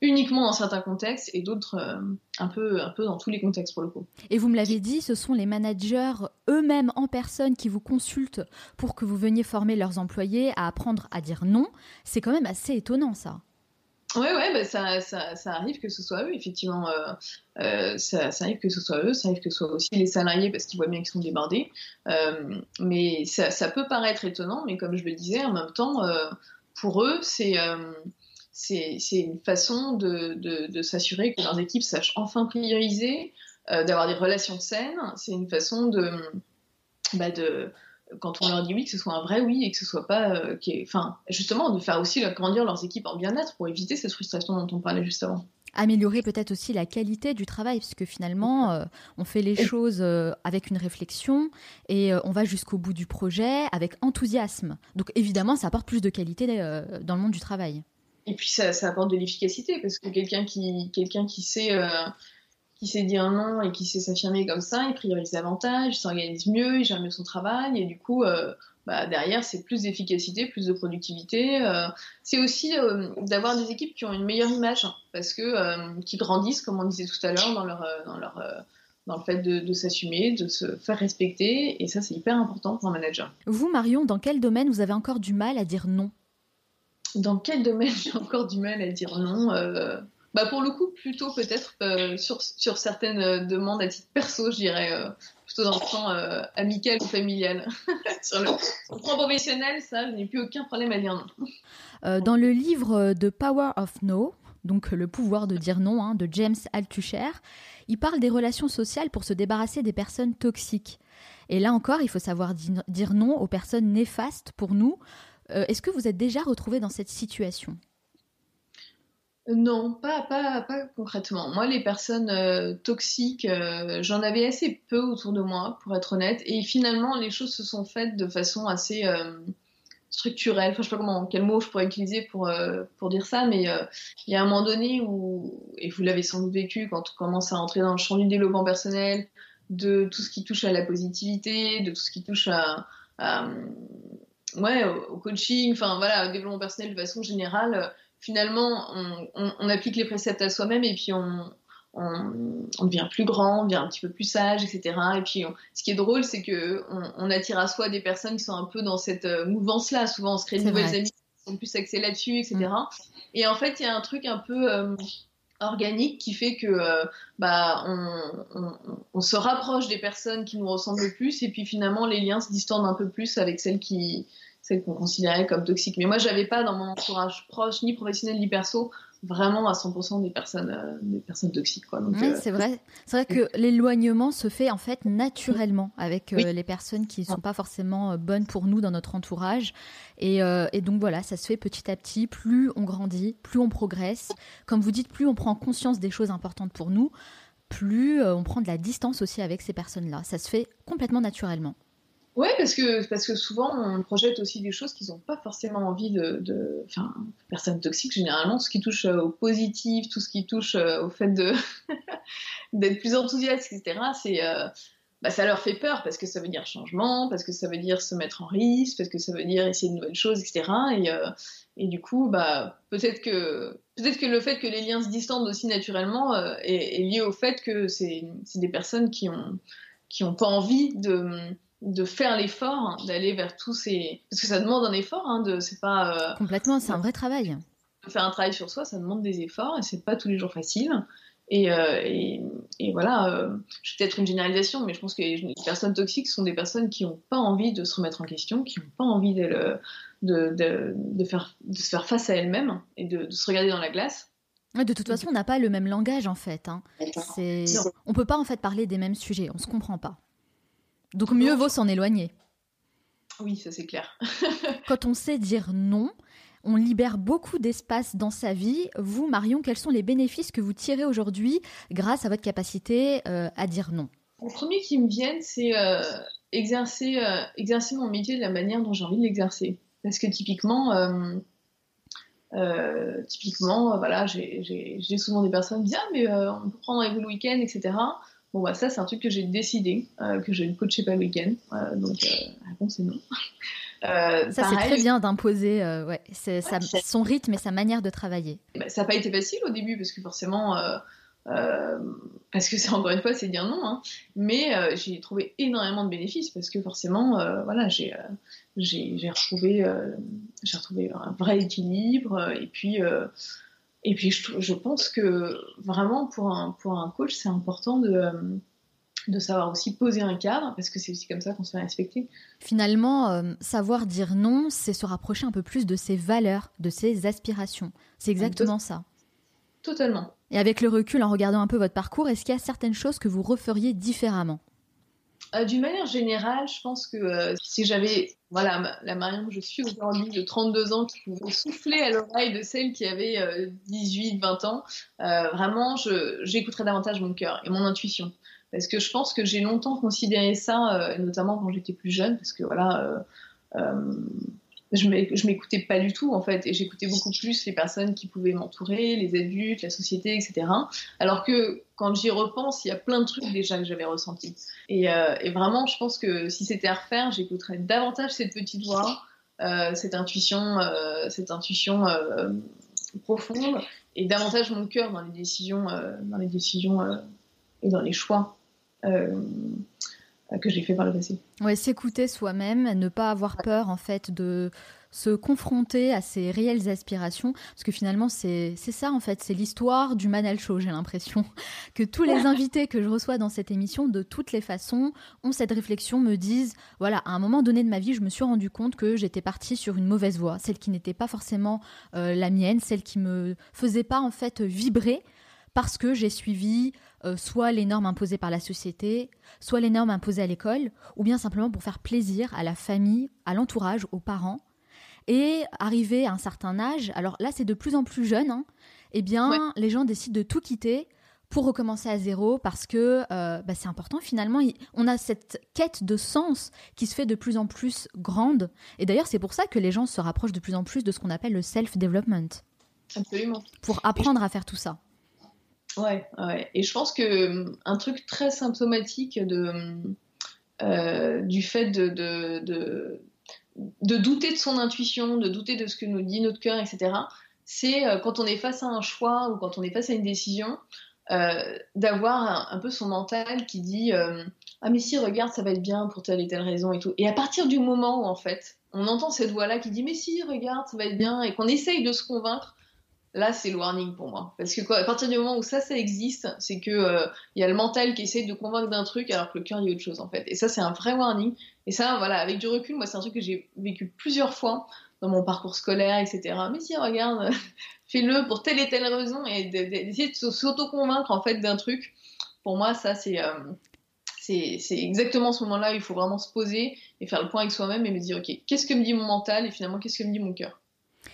uniquement dans certains contextes et d'autres euh, un, peu, un peu dans tous les contextes pour le coup. Et vous me l'avez dit, ce sont les managers eux-mêmes en personne qui vous consultent pour que vous veniez former leurs employés à apprendre à dire non. C'est quand même assez étonnant ça. Oui, ouais, bah ça, ça, ça, arrive que ce soit eux, effectivement. Euh, euh, ça, ça, arrive que ce soit eux, ça arrive que ce soit aussi les salariés parce qu'ils voient bien qu'ils sont débordés. mais ça, ça, peut paraître étonnant, mais comme je le disais, en même temps, pour eux, c'est c'est une façon de, s'assurer que leurs équipes sachent enfin prioriser, euh, d'avoir des relations saines. C'est une façon de, bah de, quand on leur dit oui, que ce soit un vrai oui et que ce soit pas, euh, enfin, justement, de faire aussi grandir leurs équipes en bien-être pour éviter cette frustration dont on parlait juste avant. Améliorer peut-être aussi la qualité du travail, puisque finalement, euh, on fait les choses avec une réflexion et on va jusqu'au bout du projet avec enthousiasme. Donc évidemment, ça apporte plus de qualité dans le monde du travail. Et puis ça, apporte de l'efficacité parce que quelqu'un qui, quelqu'un qui sait, euh, qui sait dire non et qui sait s'affirmer comme ça, il priorise davantage, il s'organise mieux, il gère mieux son travail et du coup, euh, bah, derrière, c'est plus d'efficacité, plus de productivité. Euh, c'est aussi d'avoir des équipes qui ont une meilleure image parce que qui grandissent, comme on disait tout à l'heure, dans leur, dans leur dans le fait de s'assumer, de se faire respecter, et ça c'est hyper important pour un manager. Vous, Marion, dans quel domaine vous avez encore du mal à dire non? Dans quel domaine j'ai encore du mal à dire non euh, bah Pour le coup, plutôt peut-être euh, sur, sur, certaines euh, demandes à titre perso, je dirais, plutôt dans le plan amical ou familial. [LAUGHS] sur le, plan professionnel, ça, je n'ai plus aucun problème à dire non. dans le livre The Power of No, donc le pouvoir de dire non, hein, de James Altucher, il parle des relations sociales pour se débarrasser des personnes toxiques. Et là encore, il faut savoir dire non aux personnes néfastes pour nous, euh, est-ce que vous êtes déjà retrouvé dans cette situation? Non, pas, pas, pas concrètement. Moi, les personnes euh, toxiques, euh, j'en avais assez peu autour de moi, pour être honnête. Et finalement, les choses se sont faites de façon assez structurelle. Enfin, je sais pas comment, quel mot je pourrais utiliser pour dire ça, mais il y a un moment donné où, et vous l'avez sans doute vécu, quand on commence à entrer dans le champ du développement personnel, de tout ce qui touche à la positivité, de tout ce qui touche à ouais, au, coaching, enfin voilà, au développement personnel de façon générale, euh, finalement, on, applique les préceptes à soi-même et puis on, on, devient plus grand, on devient un petit peu plus sage, etc. Et puis, ce qui est drôle, c'est que on, attire à soi des personnes qui sont un peu dans cette euh, mouvance-là. Souvent, on se crée de nouvelles amies qui sont plus axées là-dessus, etc. Mm. Et en fait, il y a un truc un peu euh, organique qui fait que bah, on, on, se rapproche des personnes qui nous ressemblent le plus et puis finalement les liens se distendent un peu plus avec celles qui, celles qu'on considérait comme toxiques. Mais moi, j'avais pas dans mon entourage proche, ni professionnel, ni perso, vraiment à 100% des personnes, euh, des personnes toxiques. Quoi. Donc, euh, c'est vrai. C'est vrai que l'éloignement se fait en fait naturellement avec euh, les personnes qui ne sont pas forcément bonnes pour nous dans notre entourage. Et, et, donc voilà, ça se fait petit à petit. Plus on grandit, plus on progresse. Comme vous dites, plus on prend conscience des choses importantes pour nous, plus on prend de la distance aussi avec ces personnes-là. Ça se fait complètement naturellement. Oui, parce que, parce que souvent, on projette aussi des choses qu'ils n'ont pas forcément envie de. Enfin, personnes toxiques, généralement, ce qui touche euh, au positif, tout ce qui touche euh, au fait [LAUGHS] d'être plus enthousiaste, etc., c'est. Euh, bah, ça leur fait peur parce que ça veut dire changement, parce que ça veut dire se mettre en risque, parce que ça veut dire essayer de nouvelles choses, etc. Et, et du coup, bah, peut-être que, peut-être que le fait que les liens se distendent aussi naturellement est, est, lié au fait que c'est des personnes qui ont, qui ont pas envie de de faire l'effort d'aller vers tous ces parce que ça demande un effort hein, de c'est pas euh, complètement c'est un vrai travail faire un travail sur soi, ça demande des efforts et c'est pas tous les jours facile. Et, euh, et, voilà, euh, je peut-être une généralisation, mais je pense que les personnes toxiques sont des personnes qui n'ont pas envie de se remettre en question, qui n'ont pas envie de, de, de, faire, de se faire face à elles-mêmes et de, se regarder dans la glace. De toute façon, on n'a pas le même langage en fait. Hein. On peut pas en fait parler des mêmes sujets, on se comprend pas. Donc mieux vaut s'en éloigner. Oui, ça c'est clair. [LAUGHS] Quand on sait dire non, on libère beaucoup d'espace dans sa vie. Vous, Marion, quels sont les bénéfices que vous tirez aujourd'hui grâce à votre capacité euh, à dire non? Le premier qui me vient, c'est euh, exercer, euh, exercer mon métier de la manière dont j'ai envie de l'exercer. Parce que typiquement, typiquement voilà, j'ai souvent des personnes qui disent Ah, mais on peut prendre avec vous le week-end, etc. Bon, bah, ça, c'est un truc que j'ai décidé, que je ne coachais pas le week-end. donc, la réponse est non. [LAUGHS] Euh, ça, c'est très bien d'imposer euh, ouais, son rythme et sa manière de travailler. Bah, ça n'a pas été facile au début, parce que forcément, euh, parce que c'est encore une fois, c'est dire non, hein. mais j'ai trouvé énormément de bénéfices, parce que forcément, voilà, j'ai retrouvé, j'ai retrouvé un vrai équilibre, et puis, et puis je, je, pense que vraiment, pour un, pour un coach, c'est important de de savoir aussi poser un cadre, parce que c'est aussi comme ça qu'on se fait respecter. Finalement, euh, savoir dire non, c'est se rapprocher un peu plus de ses valeurs, de ses aspirations. C'est exactement ça. Totalement. Et avec le recul, en regardant un peu votre parcours, est-ce qu'il y a certaines choses que vous referiez différemment? Euh, D'une manière générale, je pense que euh, si j'avais, voilà, la Marion que je suis aujourd'hui de 32 ans qui pouvait souffler à l'oreille de celle qui avait 18, 20 ans, vraiment, j'écouterais davantage mon cœur et mon intuition. Parce que je pense que j'ai longtemps considéré ça, euh, notamment quand j'étais plus jeune, parce que voilà, euh, euh, je m'écoutais pas du tout en fait, et j'écoutais beaucoup plus les personnes qui pouvaient m'entourer, les adultes, la société, etc. Alors que quand j'y repense, il y a plein de trucs déjà que j'avais ressentis. Et, vraiment, je pense que si c'était à refaire, j'écouterais davantage cette petite voix, cette intuition, cette intuition profonde, et davantage mon cœur dans les décisions, dans les décisions et dans les choix euh, que j'ai fait par le passé. Ouais, s'écouter soi-même, ne pas avoir peur en fait de se confronter à ses réelles aspirations, parce que finalement c'est ça en fait, c'est l'histoire du Manal Show, j'ai l'impression. [LAUGHS] Que tous les invités que je reçois dans cette émission, de toutes les façons, ont cette réflexion, me disent, voilà, à un moment donné de ma vie, je me suis rendu compte que j'étais partie sur une mauvaise voie, celle qui n'était pas forcément euh, la mienne, celle qui me faisait pas en fait vibrer parce que j'ai suivi euh, soit les normes imposées par la société, soit les normes imposées à l'école, ou bien simplement pour faire plaisir à la famille, à l'entourage, aux parents. Et arrivé à un certain âge, alors là c'est de plus en plus jeune, hein, eh bien les gens décident de tout quitter pour recommencer à zéro parce que euh, bah, c'est important finalement. On a cette quête de sens qui se fait de plus en plus grande. Et d'ailleurs c'est pour ça que les gens se rapprochent de plus en plus de ce qu'on appelle le self-development. Absolument. Pour apprendre à faire tout ça. Ouais, ouais. Et je pense que hum, un truc très symptomatique de, hum, euh, du fait de, de, de, de, douter de son intuition, de douter de ce que nous dit notre cœur, etc., c'est euh, quand on est face à un choix ou quand on est face à une décision, euh, d'avoir un, peu son mental qui dit Ah, mais si, regarde, ça va être bien pour telle et telle raison et tout. Et à partir du moment où, en fait, on entend cette voix-là qui dit Mais si, regarde, ça va être bien, et qu'on essaye de se convaincre, là c'est le warning pour moi. Parce que quoi, à partir du moment où ça, ça existe, c'est que il euh, y a le mental qui essaie de convaincre d'un truc alors que le cœur dit autre chose en fait. Et ça c'est un vrai warning. Et ça, voilà, avec du recul, moi c'est un truc que j'ai vécu plusieurs fois dans mon parcours scolaire, etc. Mais si, regarde, [LAUGHS] fais-le pour telle et telle raison et d'essayer de s'auto-convaincre en fait d'un truc. Pour moi, ça c'est euh, c'est exactement ce moment-là il faut vraiment se poser et faire le point avec soi-même et me dire, ok, qu'est-ce que me dit mon mental et finalement qu'est-ce que me dit mon cœur?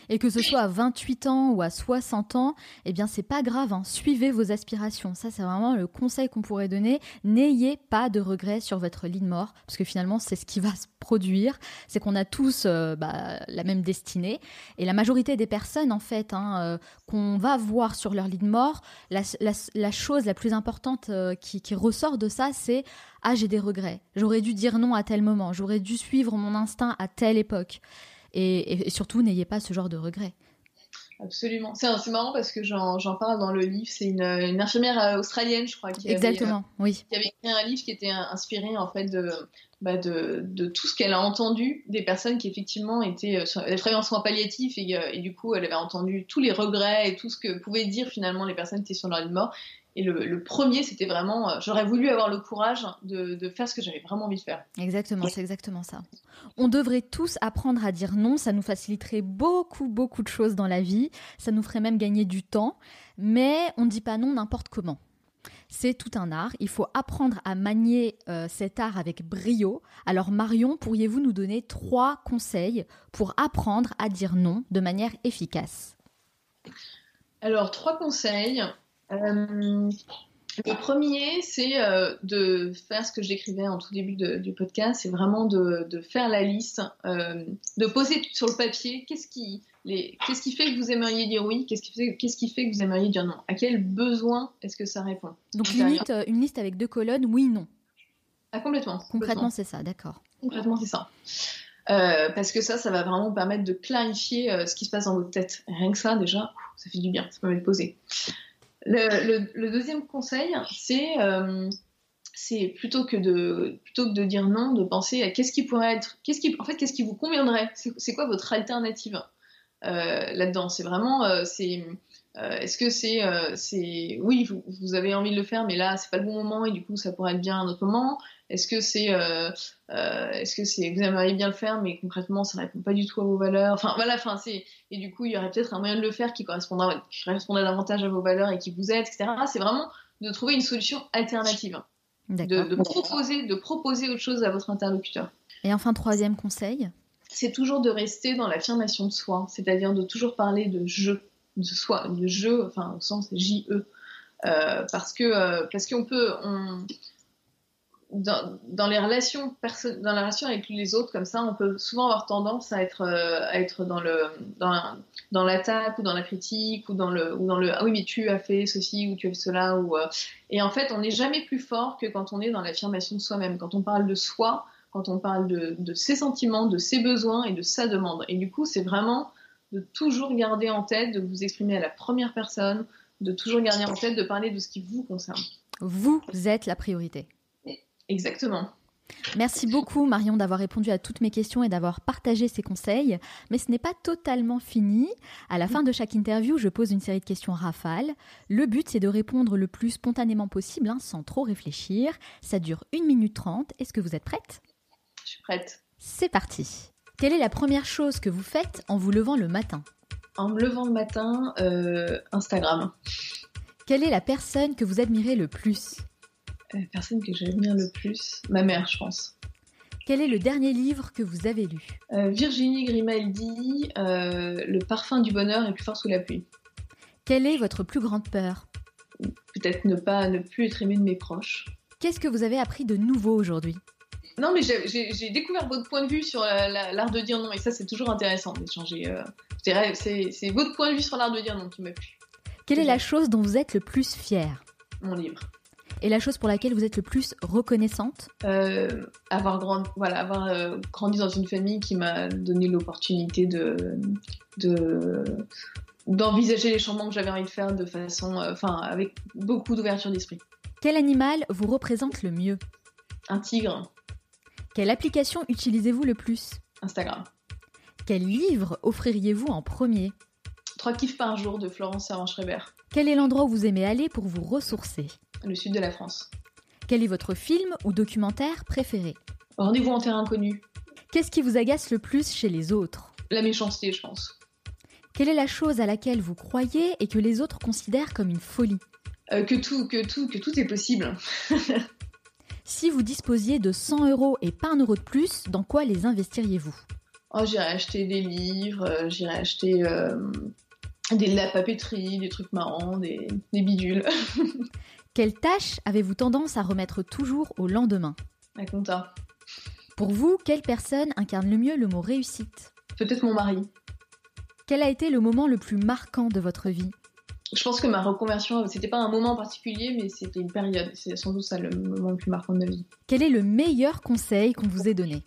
Et que ce soit à 28 ans ou à 60 ans, eh bien c'est pas grave, hein. suivez vos aspirations. Ça c'est vraiment le conseil qu'on pourrait donner. N'ayez pas de regrets sur votre lit de mort, parce que finalement c'est ce qui va se produire, c'est qu'on a tous euh, bah, la même destinée. Et la majorité des personnes en fait hein, euh, qu'on va voir sur leur lit de mort, la, chose la plus importante euh, qui, qui ressort de ça, c'est ah j'ai des regrets, j'aurais dû dire non à tel moment, j'aurais dû suivre mon instinct à telle époque. Et, surtout, n'ayez pas ce genre de regrets. absolument. C'est marrant parce que j'en parle dans le livre. C'est une, infirmière euh, australienne, je crois, qui Exactement, avait, oui. qui avait écrit un livre qui était inspiré en fait de, bah, de, de, tout ce qu'elle a entendu des personnes qui effectivement étaient euh, elle travaillait en soins palliatifs et, et, du coup elle avait entendu tous les regrets et tout ce que pouvaient dire finalement les personnes qui étaient sur leur lit de mort et le, premier, c'était vraiment, euh, j'aurais voulu avoir le courage de, faire ce que j'avais vraiment envie de faire. Exactement, c'est exactement ça. On devrait tous apprendre à dire non, ça nous faciliterait beaucoup, beaucoup de choses dans la vie, ça nous ferait même gagner du temps, mais on ne dit pas non n'importe comment. C'est tout un art, il faut apprendre à manier euh, cet art avec brio. Alors Marion, pourriez-vous nous donner trois conseils pour apprendre à dire non de manière efficace? Alors, trois conseils. Euh, le premier, c'est euh, de faire ce que j'écrivais en tout début du podcast, c'est vraiment de, faire la liste, euh, de poser sur le papier qu'est-ce qui, qu'est-ce qui fait que vous aimeriez dire oui, qu'est-ce qui, fait, qu'est-ce qui fait que vous aimeriez dire non, à quel besoin est-ce que ça répond. Donc limite, une liste avec deux colonnes, oui, non. Ah, complètement. Concrètement, c'est ça, d'accord. Concrètement, c'est ça. parce que ça, ça va vraiment permettre de clarifier ce qui se passe dans votre tête. Rien que ça, déjà, ça fait du bien, ça permet de poser. Le, deuxième conseil, c'est euh, c'est plutôt que de plutôt que de dire non, de penser à qu'est-ce qui pourrait être, qu'est-ce qui en fait qu'est-ce qui vous conviendrait, c'est quoi votre alternative euh, là-dedans? C'est vraiment euh, c'est est-ce que c'est c'est oui vous, vous, avez envie de le faire mais là c'est pas le bon moment et du coup ça pourrait être bien un autre moment est-ce que c'est, euh, euh, est-ce que c'est, vous aimeriez bien le faire, mais concrètement, ça répond pas du tout à vos valeurs? Enfin, voilà, enfin, c'est, et du coup, il y aurait peut-être un moyen de le faire qui correspondrait, qui davantage à vos valeurs et qui vous aide, etc. C'est vraiment de trouver une solution alternative. De, de, proposer, de proposer autre chose à votre interlocuteur. Et enfin, troisième conseil? C'est toujours de rester dans l'affirmation de soi, c'est-à-dire de toujours parler de je, de soi, de je, enfin au sens J-E. Euh, parce que parce qu'on peut on, dans, les relations dans la relation avec les autres comme ça on peut souvent avoir tendance à être euh, à être dans le dans, dans l'attaque ou dans la critique ou dans le ou dans le ah oui mais tu as fait ceci ou tu as fait cela ou euh, et en fait on n'est jamais plus fort que quand on est dans l'affirmation de soi-même quand on parle de soi quand on parle de, de ses sentiments de ses besoins et de sa demande. Et du coup c'est vraiment de toujours garder en tête de vous exprimer à la première personne de toujours garder en tête de parler de ce qui vous concerne. Vous êtes la priorité Exactement. Merci beaucoup Marion d'avoir répondu à toutes mes questions et d'avoir partagé ces conseils. Mais ce n'est pas totalement fini. À la fin de chaque interview, je pose une série de questions rafales. Le but, c'est de répondre le plus spontanément possible, hein, sans trop réfléchir. Ça dure 1 minute 30. Est-ce que vous êtes prête? Je suis prête. C'est parti. Quelle est la première chose que vous faites en vous levant le matin? En me levant le matin, euh, Instagram. Quelle est la personne que vous admirez le plus? La personne que j'admire le plus, ma mère, je pense. Quel est le dernier livre que vous avez lu? Euh, Virginie Grimaldi, euh, Le parfum du bonheur est plus fort sous la pluie. Quelle est votre plus grande peur? Peut-être ne pas ne plus être aimé de mes proches. Qu'est-ce que vous avez appris de nouveau aujourd'hui? Non, mais j'ai découvert votre point de vue sur l'art de dire non, et ça c'est toujours intéressant d'échanger. Euh, c'est votre point de vue sur l'art de dire non qui m'a plu. Quelle est la chose dont vous êtes le plus fier Mon livre et la chose pour laquelle vous êtes le plus reconnaissante? Euh, Avoir, grand, voilà, avoir euh, grandi dans une famille qui m'a donné l'opportunité de, de, d'envisager les changements que j'avais envie de faire de façon, euh, enfin, avec beaucoup d'ouverture d'esprit. Quel animal vous représente le mieux? Un tigre. Quelle application utilisez-vous le plus? Instagram. Quel livre offririez-vous en premier? Trois kiffs par jour de Florence Servan-Schreiber. Quel est l'endroit où vous aimez aller pour vous ressourcer? Le sud de la France. Quel est votre film ou documentaire préféré? Rendez-vous en terre inconnue. Qu'est-ce qui vous agace le plus chez les autres? La méchanceté, je pense. Quelle est la chose à laquelle vous croyez et que les autres considèrent comme une folie? Euh, Que tout, que tout, que tout est possible. [LAUGHS] si vous disposiez de 100 euros et pas un euro de plus, dans quoi les investiriez-vous? Oh, j'irais acheter des livres, euh, j'irais acheter euh, des la papeterie, des trucs marrants, des, bidules. [LAUGHS] Quelle tâche avez-vous tendance à remettre toujours au lendemain? La compta. Pour vous, quelle personne incarne le mieux le mot réussite? Peut-être mon mari. Quel a été le moment le plus marquant de votre vie? Je pense que ma reconversion, c'était pas un moment particulier, mais c'était une période. C'est sans doute ça le moment le plus marquant de ma vie. Quel est le meilleur conseil qu'on vous ait donné?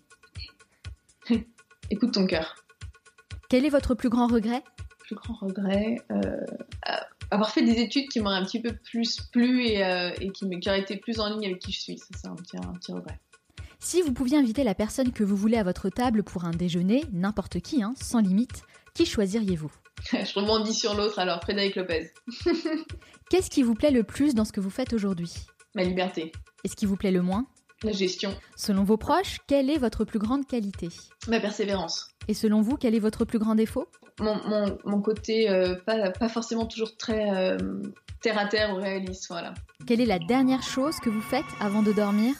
[LAUGHS] Écoute ton cœur. Quel est votre plus grand regret? Plus grand regret, avoir fait des études qui m'auraient un petit peu plus plu et, et qui, qui auraient été plus en ligne avec qui je suis. Ça, c'est un petit, un petit regret. Si vous pouviez inviter la personne que vous voulez à votre table pour un déjeuner, n'importe qui, hein, sans limite, qui choisiriez-vous? [LAUGHS] Je rebondis sur l'autre alors, Frédéric Lopez. [LAUGHS] Qu'est-ce qui vous plaît le plus dans ce que vous faites aujourd'hui? Ma liberté. Et ce qui vous plaît le moins? La gestion. Selon vos proches, quelle est votre plus grande qualité? Ma persévérance. Et selon vous, quel est votre plus grand défaut? Mon, côté euh, pas, forcément toujours très euh, terre à terre ou réaliste, voilà. Quelle est la dernière chose que vous faites avant de dormir?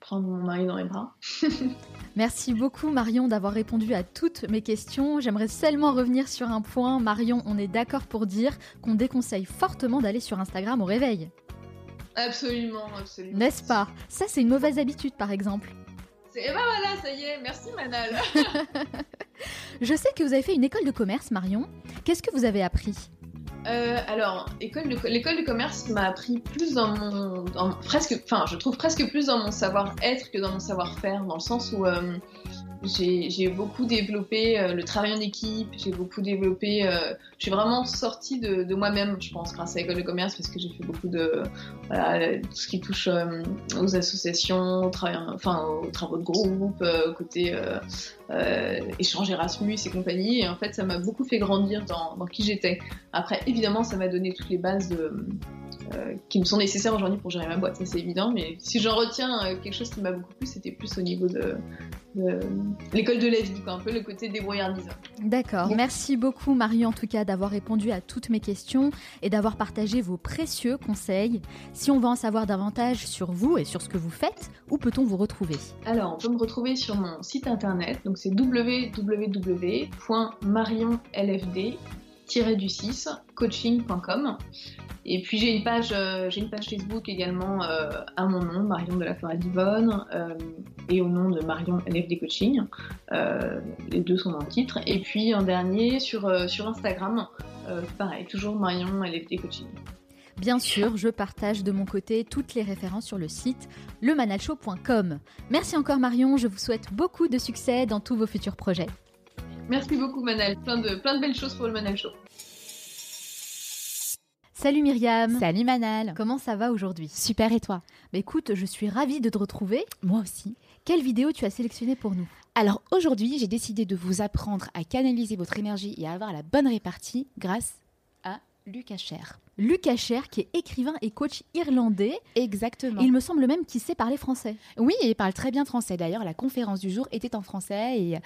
Prendre mon mari dans les bras. [LAUGHS] Merci beaucoup Marion d'avoir répondu à toutes mes questions. J'aimerais seulement revenir sur un point. Marion, on est d'accord pour dire qu'on déconseille fortement d'aller sur Instagram au réveil. Absolument, absolument. N'est-ce pas? Ça, c'est une mauvaise habitude par exemple. Et ben voilà, ça y est, merci Manal. [LAUGHS] Je sais que vous avez fait une école de commerce, Marion. Qu'est-ce que vous avez appris? Euh, alors, l'école de commerce m'a appris plus dans mon, presque, enfin, je trouve presque plus dans mon savoir-être que dans mon savoir-faire, dans le sens où euh, j'ai beaucoup développé euh, le travail en équipe, j'ai beaucoup développé, euh, je suis vraiment sortie de, moi-même, je pense, grâce à l'école de commerce, parce que j'ai fait beaucoup de, voilà, tout ce qui touche euh, aux associations, au travail, enfin, aux travaux de groupe, côté échange Erasmus et compagnie, et en fait, ça m'a beaucoup fait grandir dans, dans qui j'étais. Après, évidemment, ça m'a donné toutes les bases de euh, qui me sont nécessaires aujourd'hui pour gérer ma boîte, ça c'est évident. Mais si j'en retiens euh, quelque chose qui m'a beaucoup plu, c'était plus au niveau de, l'école de la vie, quoi, un peu le côté débrouillardise. D'accord. Merci beaucoup Marie en tout cas d'avoir répondu à toutes mes questions et d'avoir partagé vos précieux conseils. Si on veut en savoir davantage sur vous et sur ce que vous faites, où peut-on vous retrouver? Alors, on peut me retrouver sur mon site internet, donc c'est www.marionlfd du 6 coaching.com et puis j'ai une page euh, j'ai une page Facebook également euh, à mon nom Marion de la Forêt d'Yvonne euh, et au nom de Marion LFD Coaching. Les deux sont dans le titre. Et puis en dernier sur sur Instagram pareil toujours Marion LFD Coaching. Bien sûr, je partage de mon côté toutes les références sur le site lemanalshow.com. Merci encore Marion, je vous souhaite beaucoup de succès dans tous vos futurs projets. Merci beaucoup Manal, plein de, plein de belles choses pour le Manal Show. Salut Myriam. Salut Manal. Comment ça va aujourd'hui? Super et toi? Bah Écoute, je suis ravie de te retrouver. Moi aussi. Quelle vidéo tu as sélectionnée pour nous? Alors aujourd'hui, j'ai décidé de vous apprendre à canaliser votre énergie et à avoir la bonne répartie grâce à Lucas Cher. Lucas Cher, qui est écrivain et coach irlandais. Exactement. il me semble même qu'il sait parler français. Oui, il parle très bien français. D'ailleurs, la conférence du jour était en français et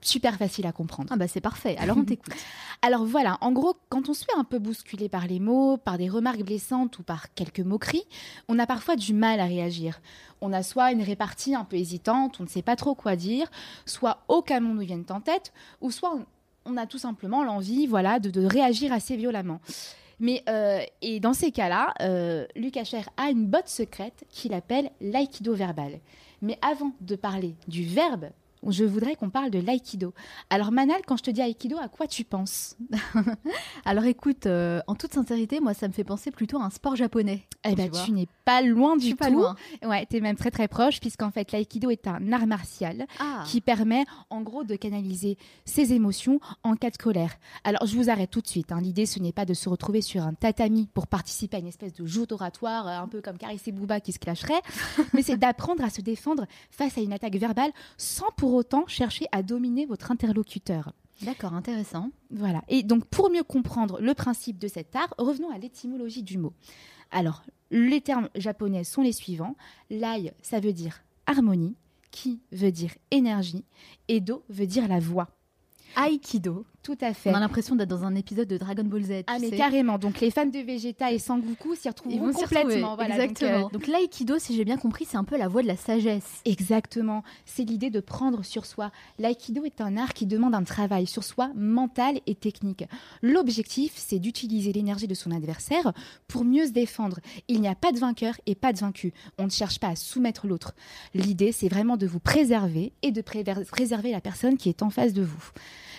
super facile à comprendre. Ah bah c'est parfait, alors on [LAUGHS] t'écoute. alors voilà, en gros, quand on se fait un peu bousculer par les mots, par des remarques blessantes ou par quelques moqueries, on a parfois du mal à réagir. On a soit une répartie un peu hésitante, on ne sait pas trop quoi dire, soit aucun mot nous vient en tête, ou soit on a tout simplement l'envie voilà, de, réagir assez violemment. Mais euh, et dans ces cas-là, euh, Lucas Cher a une botte secrète qu'il appelle l'aïkido verbal. Mais avant de parler du verbe je voudrais qu'on parle de l'aïkido. Alors Manal, quand je te dis aïkido, à quoi tu penses? Alors écoute, euh, en toute sincérité, moi ça me fait penser plutôt à un sport japonais. Eh ben tu, n'es pas loin du tout. Pas loin. Ouais, tu es même très très proche puisqu'en fait l'aïkido est un art martial ah. qui permet en gros de canaliser ses émotions en cas de colère. Alors je vous arrête tout de suite. Hein. L'idée ce n'est pas de se retrouver sur un tatami pour participer à une espèce de joute oratoire euh, un peu comme Carissé Bouba qui se clasherait, [LAUGHS] mais c'est d'apprendre à se défendre face à une attaque verbale sans pour autant chercher à dominer votre interlocuteur. D'accord, intéressant. Voilà. Et donc, pour mieux comprendre le principe de cet art, revenons à l'étymologie du mot. Alors, les termes japonais sont les suivants. Lai, ça veut dire harmonie. Ki veut dire énergie. Et Do veut dire la voix. Aikido, tout à fait. On a l'impression d'être dans un épisode de Dragon Ball Z. Ah, mais carrément. Donc, les fans de Vegeta et Sangoku s'y retrouvent complètement. Exactement. Donc, euh, l'aïkido, si j'ai bien compris, c'est un peu la voie de la sagesse. Exactement. C'est l'idée de prendre sur soi. L'aïkido est un art qui demande un travail sur soi mental et technique. L'objectif, c'est d'utiliser l'énergie de son adversaire pour mieux se défendre. Il n'y a pas de vainqueur et pas de vaincu. On ne cherche pas à soumettre l'autre. L'idée, c'est vraiment de vous préserver et de préserver la personne qui est en face de vous.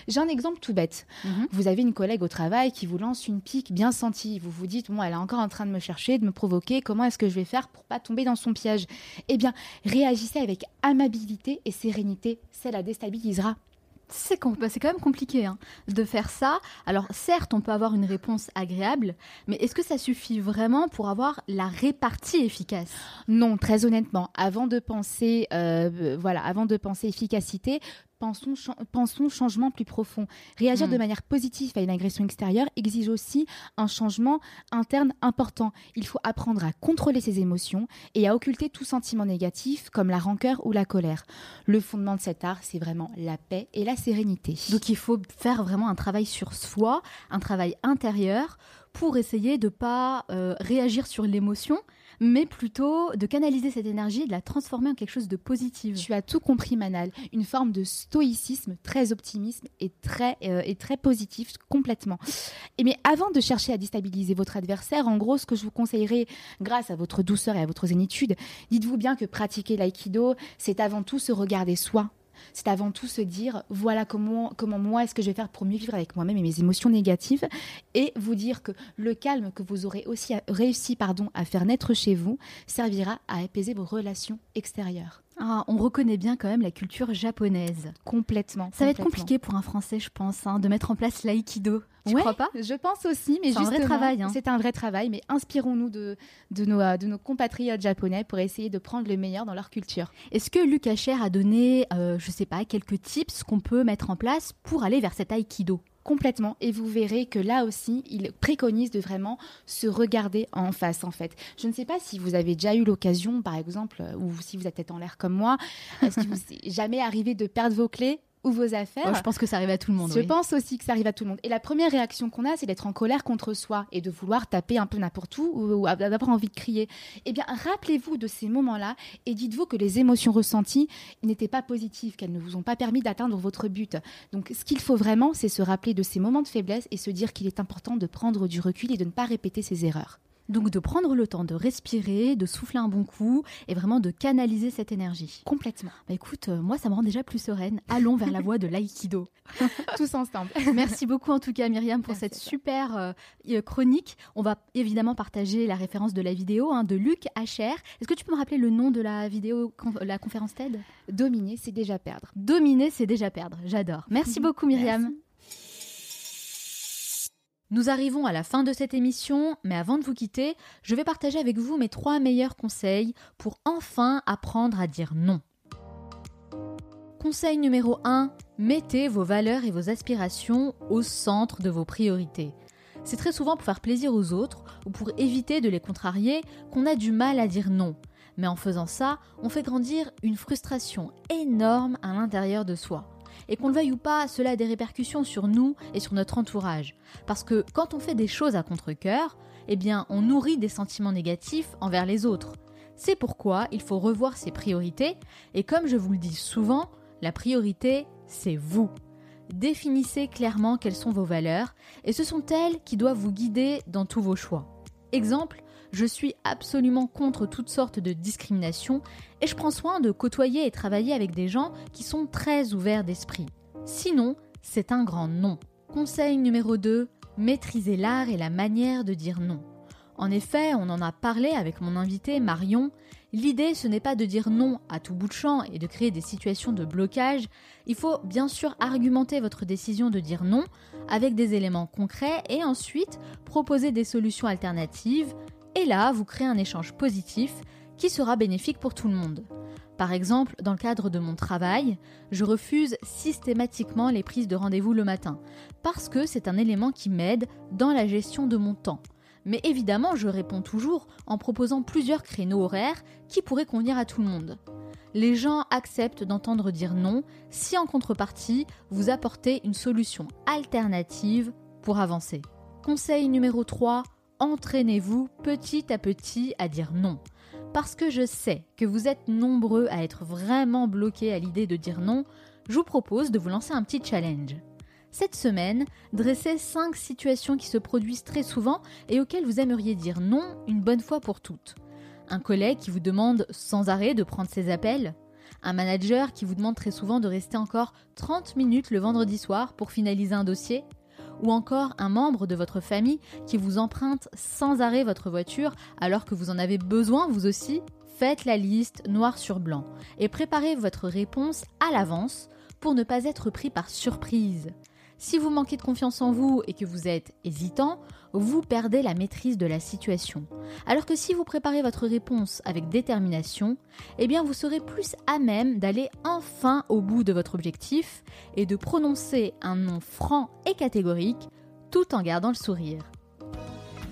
J'ai un exemple tout bête. Mhm. Vous avez une collègue au travail qui vous lance une pique bien sentie. Vous vous dites, bon, elle est encore en train de me chercher, de me provoquer. Comment est-ce que je vais faire pour pas tomber dans son piège? Eh bien, réagissez avec amabilité et sérénité. Ça la déstabilisera C'est quand même compliqué hein, de faire ça. Alors certes, on peut avoir une réponse agréable, mais est-ce que ça suffit vraiment pour avoir la répartie efficace? Non, très honnêtement, avant de penser, euh, voilà, avant de penser efficacité, pensons, pensons changement plus profond. Réagir de hmm. manière positive à une agression extérieure exige aussi un changement interne important. Il faut apprendre à contrôler ses émotions et à occulter tout sentiment négatif comme la rancœur ou la colère. Le fondement de cet art, c'est vraiment la paix et la sérénité. Donc il faut faire vraiment un travail sur soi, un travail intérieur pour essayer de ne pas euh, réagir sur l'émotion, mais plutôt de canaliser cette énergie et de la transformer en quelque chose de positif. Tu as tout compris, Manal. Une forme de stoïcisme très optimiste et très, euh, et très positif, complètement. Et mais avant de chercher à déstabiliser votre adversaire, en gros, ce que je vous conseillerais, grâce à votre douceur et à votre zénitude, dites-vous bien que pratiquer l'aïkido, c'est avant tout se regarder soi, c'est avant tout se dire voilà comment, comment moi est-ce que je vais faire pour mieux vivre avec moi-même et mes émotions négatives et vous dire que le calme que vous aurez aussi réussi pardon, à faire naître chez vous servira à apaiser vos relations extérieures. Ah, on reconnaît bien quand même la culture japonaise. Complètement. Ça va être compliqué pour un Français, je pense, hein, de mettre en place l'aïkido. Tu crois pas? Je pense aussi, mais c'est un vrai travail. Hein. C'est un vrai travail, mais inspirons-nous de, de, nos, de nos compatriotes japonais pour essayer de prendre le meilleur dans leur culture. Est-ce que Lucas Cher a donné, euh, je sais pas, quelques tips qu'on peut mettre en place pour aller vers cet aïkido complètement et vous verrez que là aussi il préconise de vraiment se regarder en face en fait. Je ne sais pas si vous avez déjà eu l'occasion par exemple ou si vous êtes peut-être en l'air comme moi, est-ce que vous [LAUGHS] est jamais arrivé de perdre vos clés ou vos affaires. je pense que ça arrive à tout le monde. Je pense aussi que ça arrive à tout le monde. Et la première réaction qu'on a, c'est d'être en colère contre soi et de vouloir taper un peu n'importe où ou, d'avoir envie de crier. Eh bien, rappelez-vous de ces moments-là et dites-vous que les émotions ressenties n'étaient pas positives, qu'elles ne vous ont pas permis d'atteindre votre but. Donc, ce qu'il faut vraiment, c'est se rappeler de ces moments de faiblesse et se dire qu'il est important de prendre du recul et de ne pas répéter ses erreurs. Donc de prendre le temps de respirer, de souffler un bon coup et vraiment de canaliser cette énergie. Complètement. Bah écoute, euh, moi ça me rend déjà plus sereine. Allons vers la voie de l'aïkido. [LAUGHS] Tous ensemble. [LAUGHS] Merci beaucoup en tout cas Myriam pour cette super euh, euh, chronique. On va évidemment partager la référence de la vidéo hein, de Luc Hacher. Est-ce que tu peux me rappeler le nom de la vidéo, la conférence TED? Dominer, c'est déjà perdre. Dominer, c'est déjà perdre. J'adore. Merci [LAUGHS] beaucoup Myriam. Nous arrivons à la fin de cette émission, mais avant de vous quitter, je vais partager avec vous mes trois meilleurs conseils pour enfin apprendre à dire non. Conseil numéro 1, mettez vos valeurs et vos aspirations au centre de vos priorités. C'est très souvent pour faire plaisir aux autres ou pour éviter de les contrarier qu'on a du mal à dire non. Mais en faisant ça, on fait grandir une frustration énorme à l'intérieur de soi. Et qu'on le veuille ou pas, cela a des répercussions sur nous et sur notre entourage. Parce que quand on fait des choses à contre-coeur, eh bien, on nourrit des sentiments négatifs envers les autres. C'est pourquoi il faut revoir ses priorités, et comme je vous le dis souvent, la priorité, c'est vous. Définissez clairement quelles sont vos valeurs, et ce sont elles qui doivent vous guider dans tous vos choix. Exemple, je suis absolument contre toutes sortes de discrimination et je prends soin de côtoyer et travailler avec des gens qui sont très ouverts d'esprit. Sinon, c'est un grand non. Conseil numéro 2, maîtrisez l'art et la manière de dire non. En effet, on en a parlé avec mon invité Marion, l'idée ce n'est pas de dire non à tout bout de champ et de créer des situations de blocage, il faut bien sûr argumenter votre décision de dire non avec des éléments concrets et ensuite proposer des solutions alternatives, et là, vous créez un échange positif qui sera bénéfique pour tout le monde. Par exemple, dans le cadre de mon travail, je refuse systématiquement les prises de rendez-vous le matin, parce que c'est un élément qui m'aide dans la gestion de mon temps. Mais évidemment, je réponds toujours en proposant plusieurs créneaux horaires qui pourraient convenir à tout le monde. Les gens acceptent d'entendre dire non si en contrepartie, vous apportez une solution alternative pour avancer. Conseil numéro 3, entraînez-vous petit à petit à dire non. Parce que je sais que vous êtes nombreux à être vraiment bloqués à l'idée de dire non, je vous propose de vous lancer un petit challenge. Cette semaine, dressez 5 situations qui se produisent très souvent et auxquelles vous aimeriez dire non une bonne fois pour toutes. Un collègue qui vous demande sans arrêt de prendre ses appels, un manager qui vous demande très souvent de rester encore 30 minutes le vendredi soir pour finaliser un dossier, ou encore un membre de votre famille qui vous emprunte sans arrêt votre voiture alors que vous en avez besoin vous aussi, faites la liste noir sur blanc et préparez votre réponse à l'avance pour ne pas être pris par surprise. Si vous manquez de confiance en vous et que vous êtes hésitant, vous perdez la maîtrise de la situation. Alors que si vous préparez votre réponse avec détermination, eh bien vous serez plus à même d'aller enfin au bout de votre objectif et de prononcer un nom franc et catégorique tout en gardant le sourire.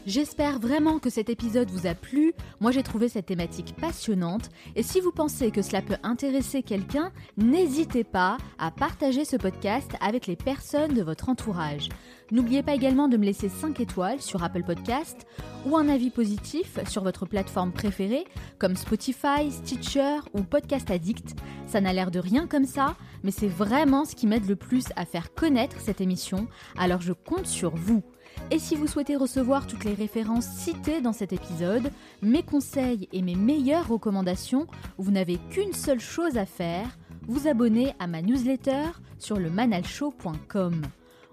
J'espère vraiment que cet épisode vous a plu. Moi, j'ai trouvé cette thématique passionnante. Et si vous pensez que cela peut intéresser quelqu'un, n'hésitez pas à partager ce podcast avec les personnes de votre entourage. N'oubliez pas également de me laisser 5 étoiles sur Apple Podcast ou un avis positif sur votre plateforme préférée comme Spotify, Stitcher ou Podcast Addict. Ça n'a l'air de rien comme ça, mais c'est vraiment ce qui m'aide le plus à faire connaître cette émission, alors je compte sur vous. Et si vous souhaitez recevoir toutes les références citées dans cet épisode, mes conseils et mes meilleures recommandations, vous n'avez qu'une seule chose à faire, vous abonner à ma newsletter sur le manalshow.com.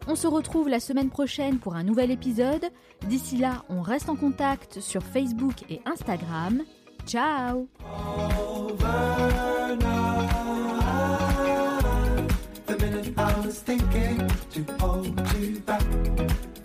On se retrouve la semaine prochaine pour un nouvel épisode. D'ici là, on reste en contact sur Facebook et Instagram. Ciao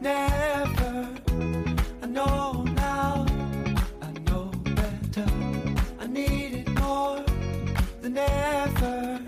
never. I know now, I know better. I need it more than ever.